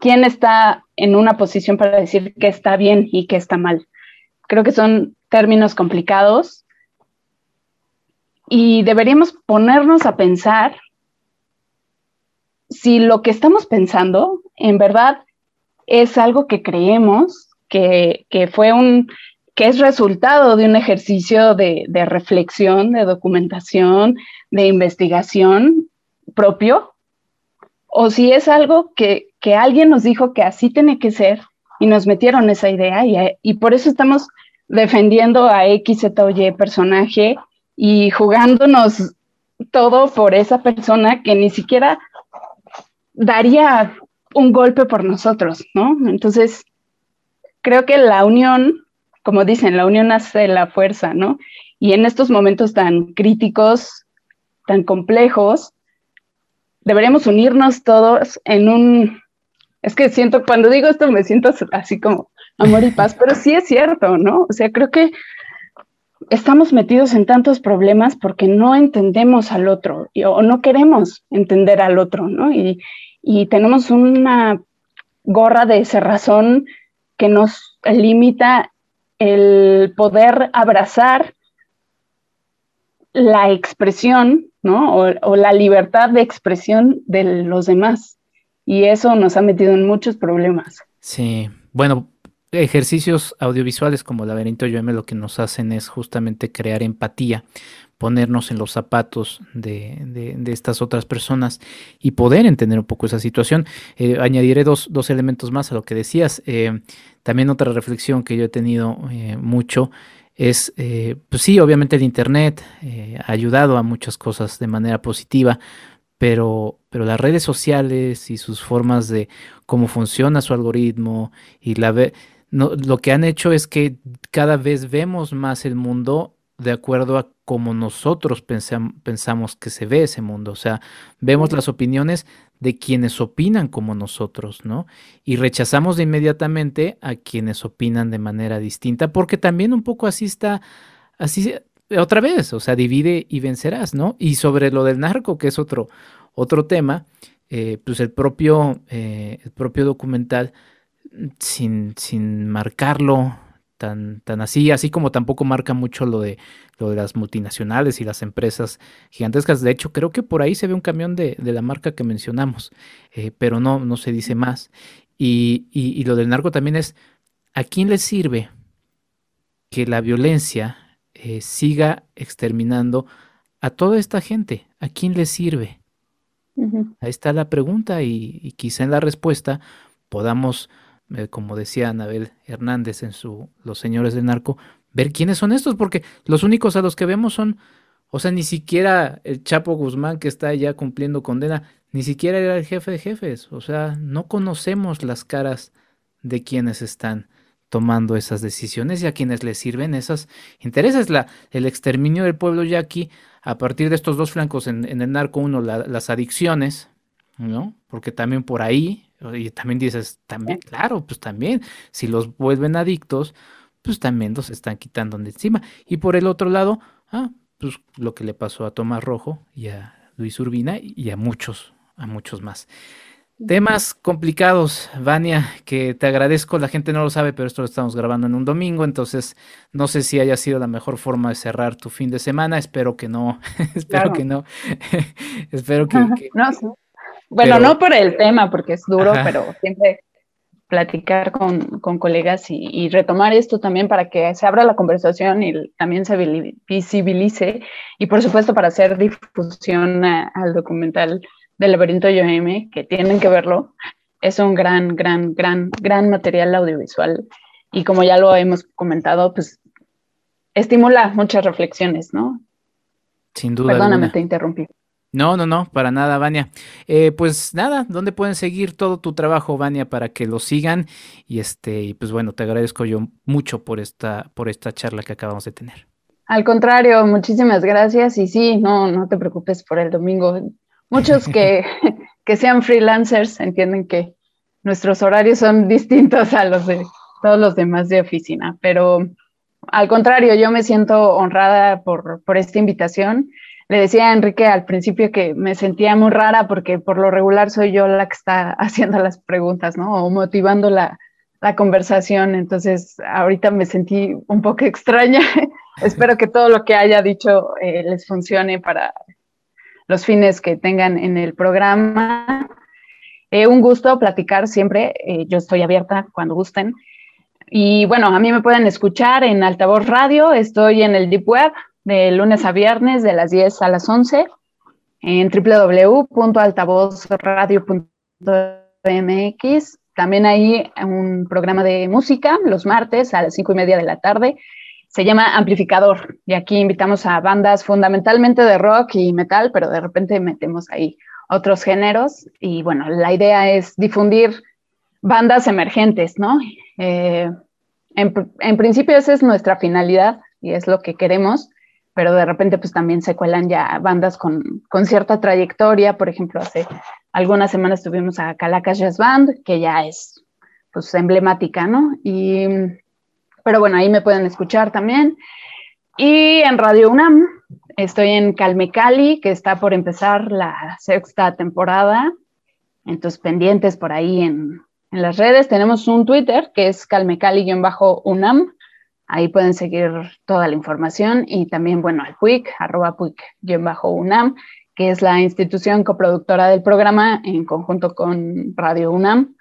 S4: ¿Quién está en una posición para decir qué está bien y qué está mal? Creo que son términos complicados y deberíamos ponernos a pensar si lo que estamos pensando en verdad es algo que creemos, que, fue un, que es resultado de un ejercicio de, reflexión, de documentación, de investigación propio, o si es algo que, alguien nos dijo que así tiene que ser y nos metieron esa idea y, por eso estamos defendiendo a X, Z o Y personaje y jugándonos todo por esa persona que ni siquiera daría un golpe por nosotros, ¿no? Entonces, creo que la unión, como dicen, la unión hace la fuerza, ¿no? Y en estos momentos tan críticos, tan complejos, deberíamos unirnos todos en un... Es que siento, cuando digo esto me siento así como amor y paz, pero sí es cierto, ¿no? O sea, creo que estamos metidos en tantos problemas porque no entendemos al otro o no queremos entender al otro, ¿no? Y, y tenemos una gorra de cerrazón que nos limita el poder abrazar la expresión ¿no? O, la libertad de expresión de los demás. Y eso nos ha metido en muchos problemas.
S1: Sí, bueno, ejercicios audiovisuales como Laberinto Yo lo que nos hacen es justamente crear empatía, ponernos en los zapatos de, estas otras personas y poder entender un poco esa situación. Eh, añadiré dos, elementos más a lo que decías. Eh, también otra reflexión que yo he tenido eh, mucho es, pues sí, obviamente el Internet ha ayudado a muchas cosas de manera positiva, pero, pero las redes sociales y sus formas de cómo funciona su algoritmo y la lo que han hecho es que cada vez vemos más el mundo de acuerdo a cómo nosotros pensamos que se ve ese mundo. O sea, vemos las opiniones de quienes opinan como nosotros, ¿no? Y rechazamos de inmediatamente a quienes opinan de manera distinta, porque también un poco así está, así otra vez, o sea, divide y vencerás, ¿no? Y sobre lo del narco, que es otro, otro tema, eh, pues el propio, eh, el propio documental, sin, sin marcarlo tan, tan así, así como tampoco marca mucho lo de, lo de las multinacionales y las empresas gigantescas. De hecho, creo que por ahí se ve un camión de, la marca que mencionamos, eh, pero no, no se dice más. Y, y, lo del narco también es, ¿a quién le sirve que la violencia eh, siga exterminando a toda esta gente? ¿A quién le sirve? Ahí está la pregunta y, quizá en la respuesta podamos, eh, como decía Anabel Hernández en su Los Señores del Narco, ver quiénes son estos, porque los únicos a los que vemos son, o sea, ni siquiera el Chapo Guzmán que está ya cumpliendo condena, ni siquiera era el jefe de jefes, o sea, no conocemos las caras de quienes están tomando esas decisiones y a quienes les sirven esos intereses. La, el exterminio del pueblo yaqui, a partir de estos dos flancos en, el narco, uno, las adicciones, ¿no? Porque también por ahí, y también dices, también, claro, pues también, si los vuelven adictos, pues también los están quitando de encima. Y por el otro lado, ah, pues lo que le pasó a Tomás Rojo y a Luis Urbina y a muchos, a muchos más. Temas complicados, Vania, que te agradezco, la gente no lo sabe, pero esto lo estamos grabando en un domingo, entonces no sé si haya sido la mejor forma de cerrar tu fin de semana, espero que no, *laughs* *laughs* espero que no, *laughs* espero que...
S4: no, Bueno, no por el tema, porque es duro, pero siempre platicar con, colegas y, retomar esto también para que se abra la conversación y también se visibilice y por supuesto para hacer difusión al documental del laberinto Yoeme, que tienen que verlo. Es un gran, gran, gran, gran material audiovisual y como ya lo hemos comentado, pues estimula muchas reflexiones, ¿no?
S1: Sin duda.
S4: Perdóname, te interrumpí.
S1: No, no, no, para nada, Vania. Eh, pues nada, ¿dónde pueden seguir todo tu trabajo, Vania, para que lo sigan? Y este, y pues bueno, te agradezco yo mucho por esta, por esta charla que acabamos de tener.
S4: Al contrario, muchísimas gracias. Y sí, no, no te preocupes por el domingo muchos que, *laughs* sean freelancers entienden que nuestros horarios son distintos a los de todos los demás de oficina, pero al contrario, yo me siento honrada por, esta invitación. Le decía a Enrique al principio que me sentía muy rara porque por lo regular soy yo la que está *laughs* haciendo las preguntas, ¿no? O motivando la, conversación. Entonces, ahorita me sentí un poco *laughs* extraña. Espero que todo lo que haya dicho eh, les funcione para los fines que tengan en el programa. Eh, un gusto platicar siempre, eh, yo estoy abierta cuando gusten. Y bueno, a mí me pueden escuchar en Altavoz Radio, estoy en el Deep Web de lunes a viernes de las 10 a las 11 en www.altavozradio.mx. También hay un programa de música los martes a las 5 y media de la tarde se llama Amplificador y aquí invitamos a bandas fundamentalmente de rock y metal, pero de repente metemos ahí otros géneros y bueno, la idea es difundir bandas emergentes, ¿no? Eh, en, principio esa es nuestra finalidad y es lo que queremos, pero de repente pues también se cuelan ya bandas con, con cierta trayectoria, por ejemplo, hace algunas semanas tuvimos a Calacas Jazz Band, que ya es pues emblemática, ¿no? Y pero bueno, ahí me pueden escuchar también. Y en Radio UNAM estoy en Calme Cali, que está por empezar la sexta temporada. Entonces, pendientes por ahí en, en las redes. Tenemos un Twitter que es calmecali-unam. Ahí pueden seguir toda la información y también, bueno, al PUIC, arroba PUIC-UNAM, que es la institución coproductora del programa en conjunto con Radio UNAM.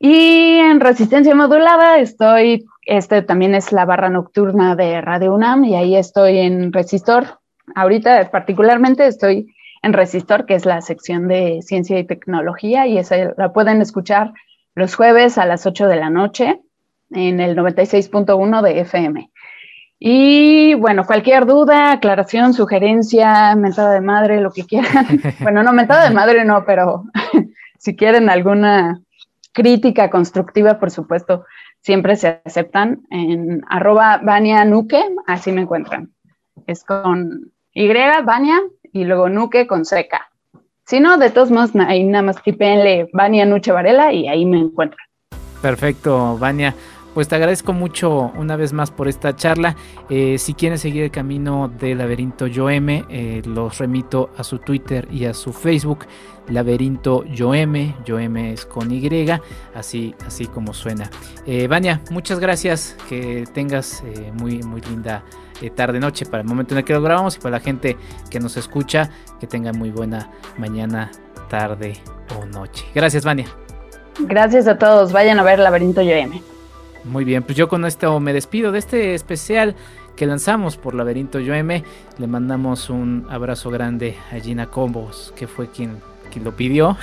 S4: Y en resistencia modulada estoy, este también es la barra nocturna de Radio UNAM y ahí estoy en Resistor. Ahorita particularmente estoy en Resistor, que es la sección de ciencia y tecnología y esa la pueden escuchar los jueves a las 8 de la noche en el 96.1 de FM. Y bueno, cualquier duda, aclaración, sugerencia, mentada de madre, lo que quieran. *laughs* bueno, no, mentada de madre no, pero *laughs* si quieren alguna crítica constructiva, por supuesto, siempre se aceptan en arroba Vania Nuque, así me encuentran. Es con Y, Vania, y luego Nuque con seca. Si no, de todos modos, ahí nada más tipenle Vania Nuche Varela y ahí me encuentran.
S1: Perfecto, Vania. Pues te agradezco mucho una vez más por esta charla. Eh, si quieren seguir el camino del laberinto Yoeme, eh, los remito a su Twitter y a su Facebook. Laberinto Yoeme, Yoeme es con Y, así, así como suena. Eh, Vania, muchas gracias, que tengas muy, muy linda tarde, noche para el momento en el que lo grabamos y para la gente que nos escucha, que tenga muy buena mañana, tarde o noche. Gracias, Vania.
S4: Gracias a todos, vayan a ver Laberinto Yoeme.
S1: Muy bien, pues yo con esto me despido de este especial que lanzamos por Laberinto Yoeme. Le mandamos un abrazo grande a Gina Combos, que fue quien, Jackie lo pidió.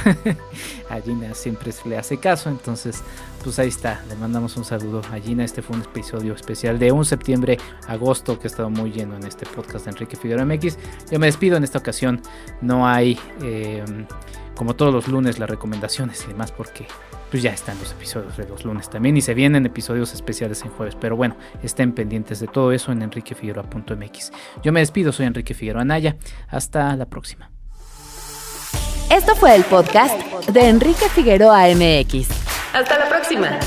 S1: *laughs* a Gina siempre se le hace caso, entonces pues ahí está, le mandamos un saludo a Gina. Este fue un episodio especial de un septiembre, agosto, que ha estado muy lleno en este podcast de Enrique Figueroa MX. Yo me despido en esta ocasión, no hay, eh, como todos los lunes, las recomendaciones y demás, porque pues ya están los episodios de los lunes también y se vienen episodios especiales en jueves. Pero bueno, estén pendientes de todo eso en enriquefigueroa.mx. Yo me despido, soy Enrique Figueroa Anaya. Hasta la próxima.
S2: Esto fue el podcast de Enrique Figueroa MX. Hasta la próxima.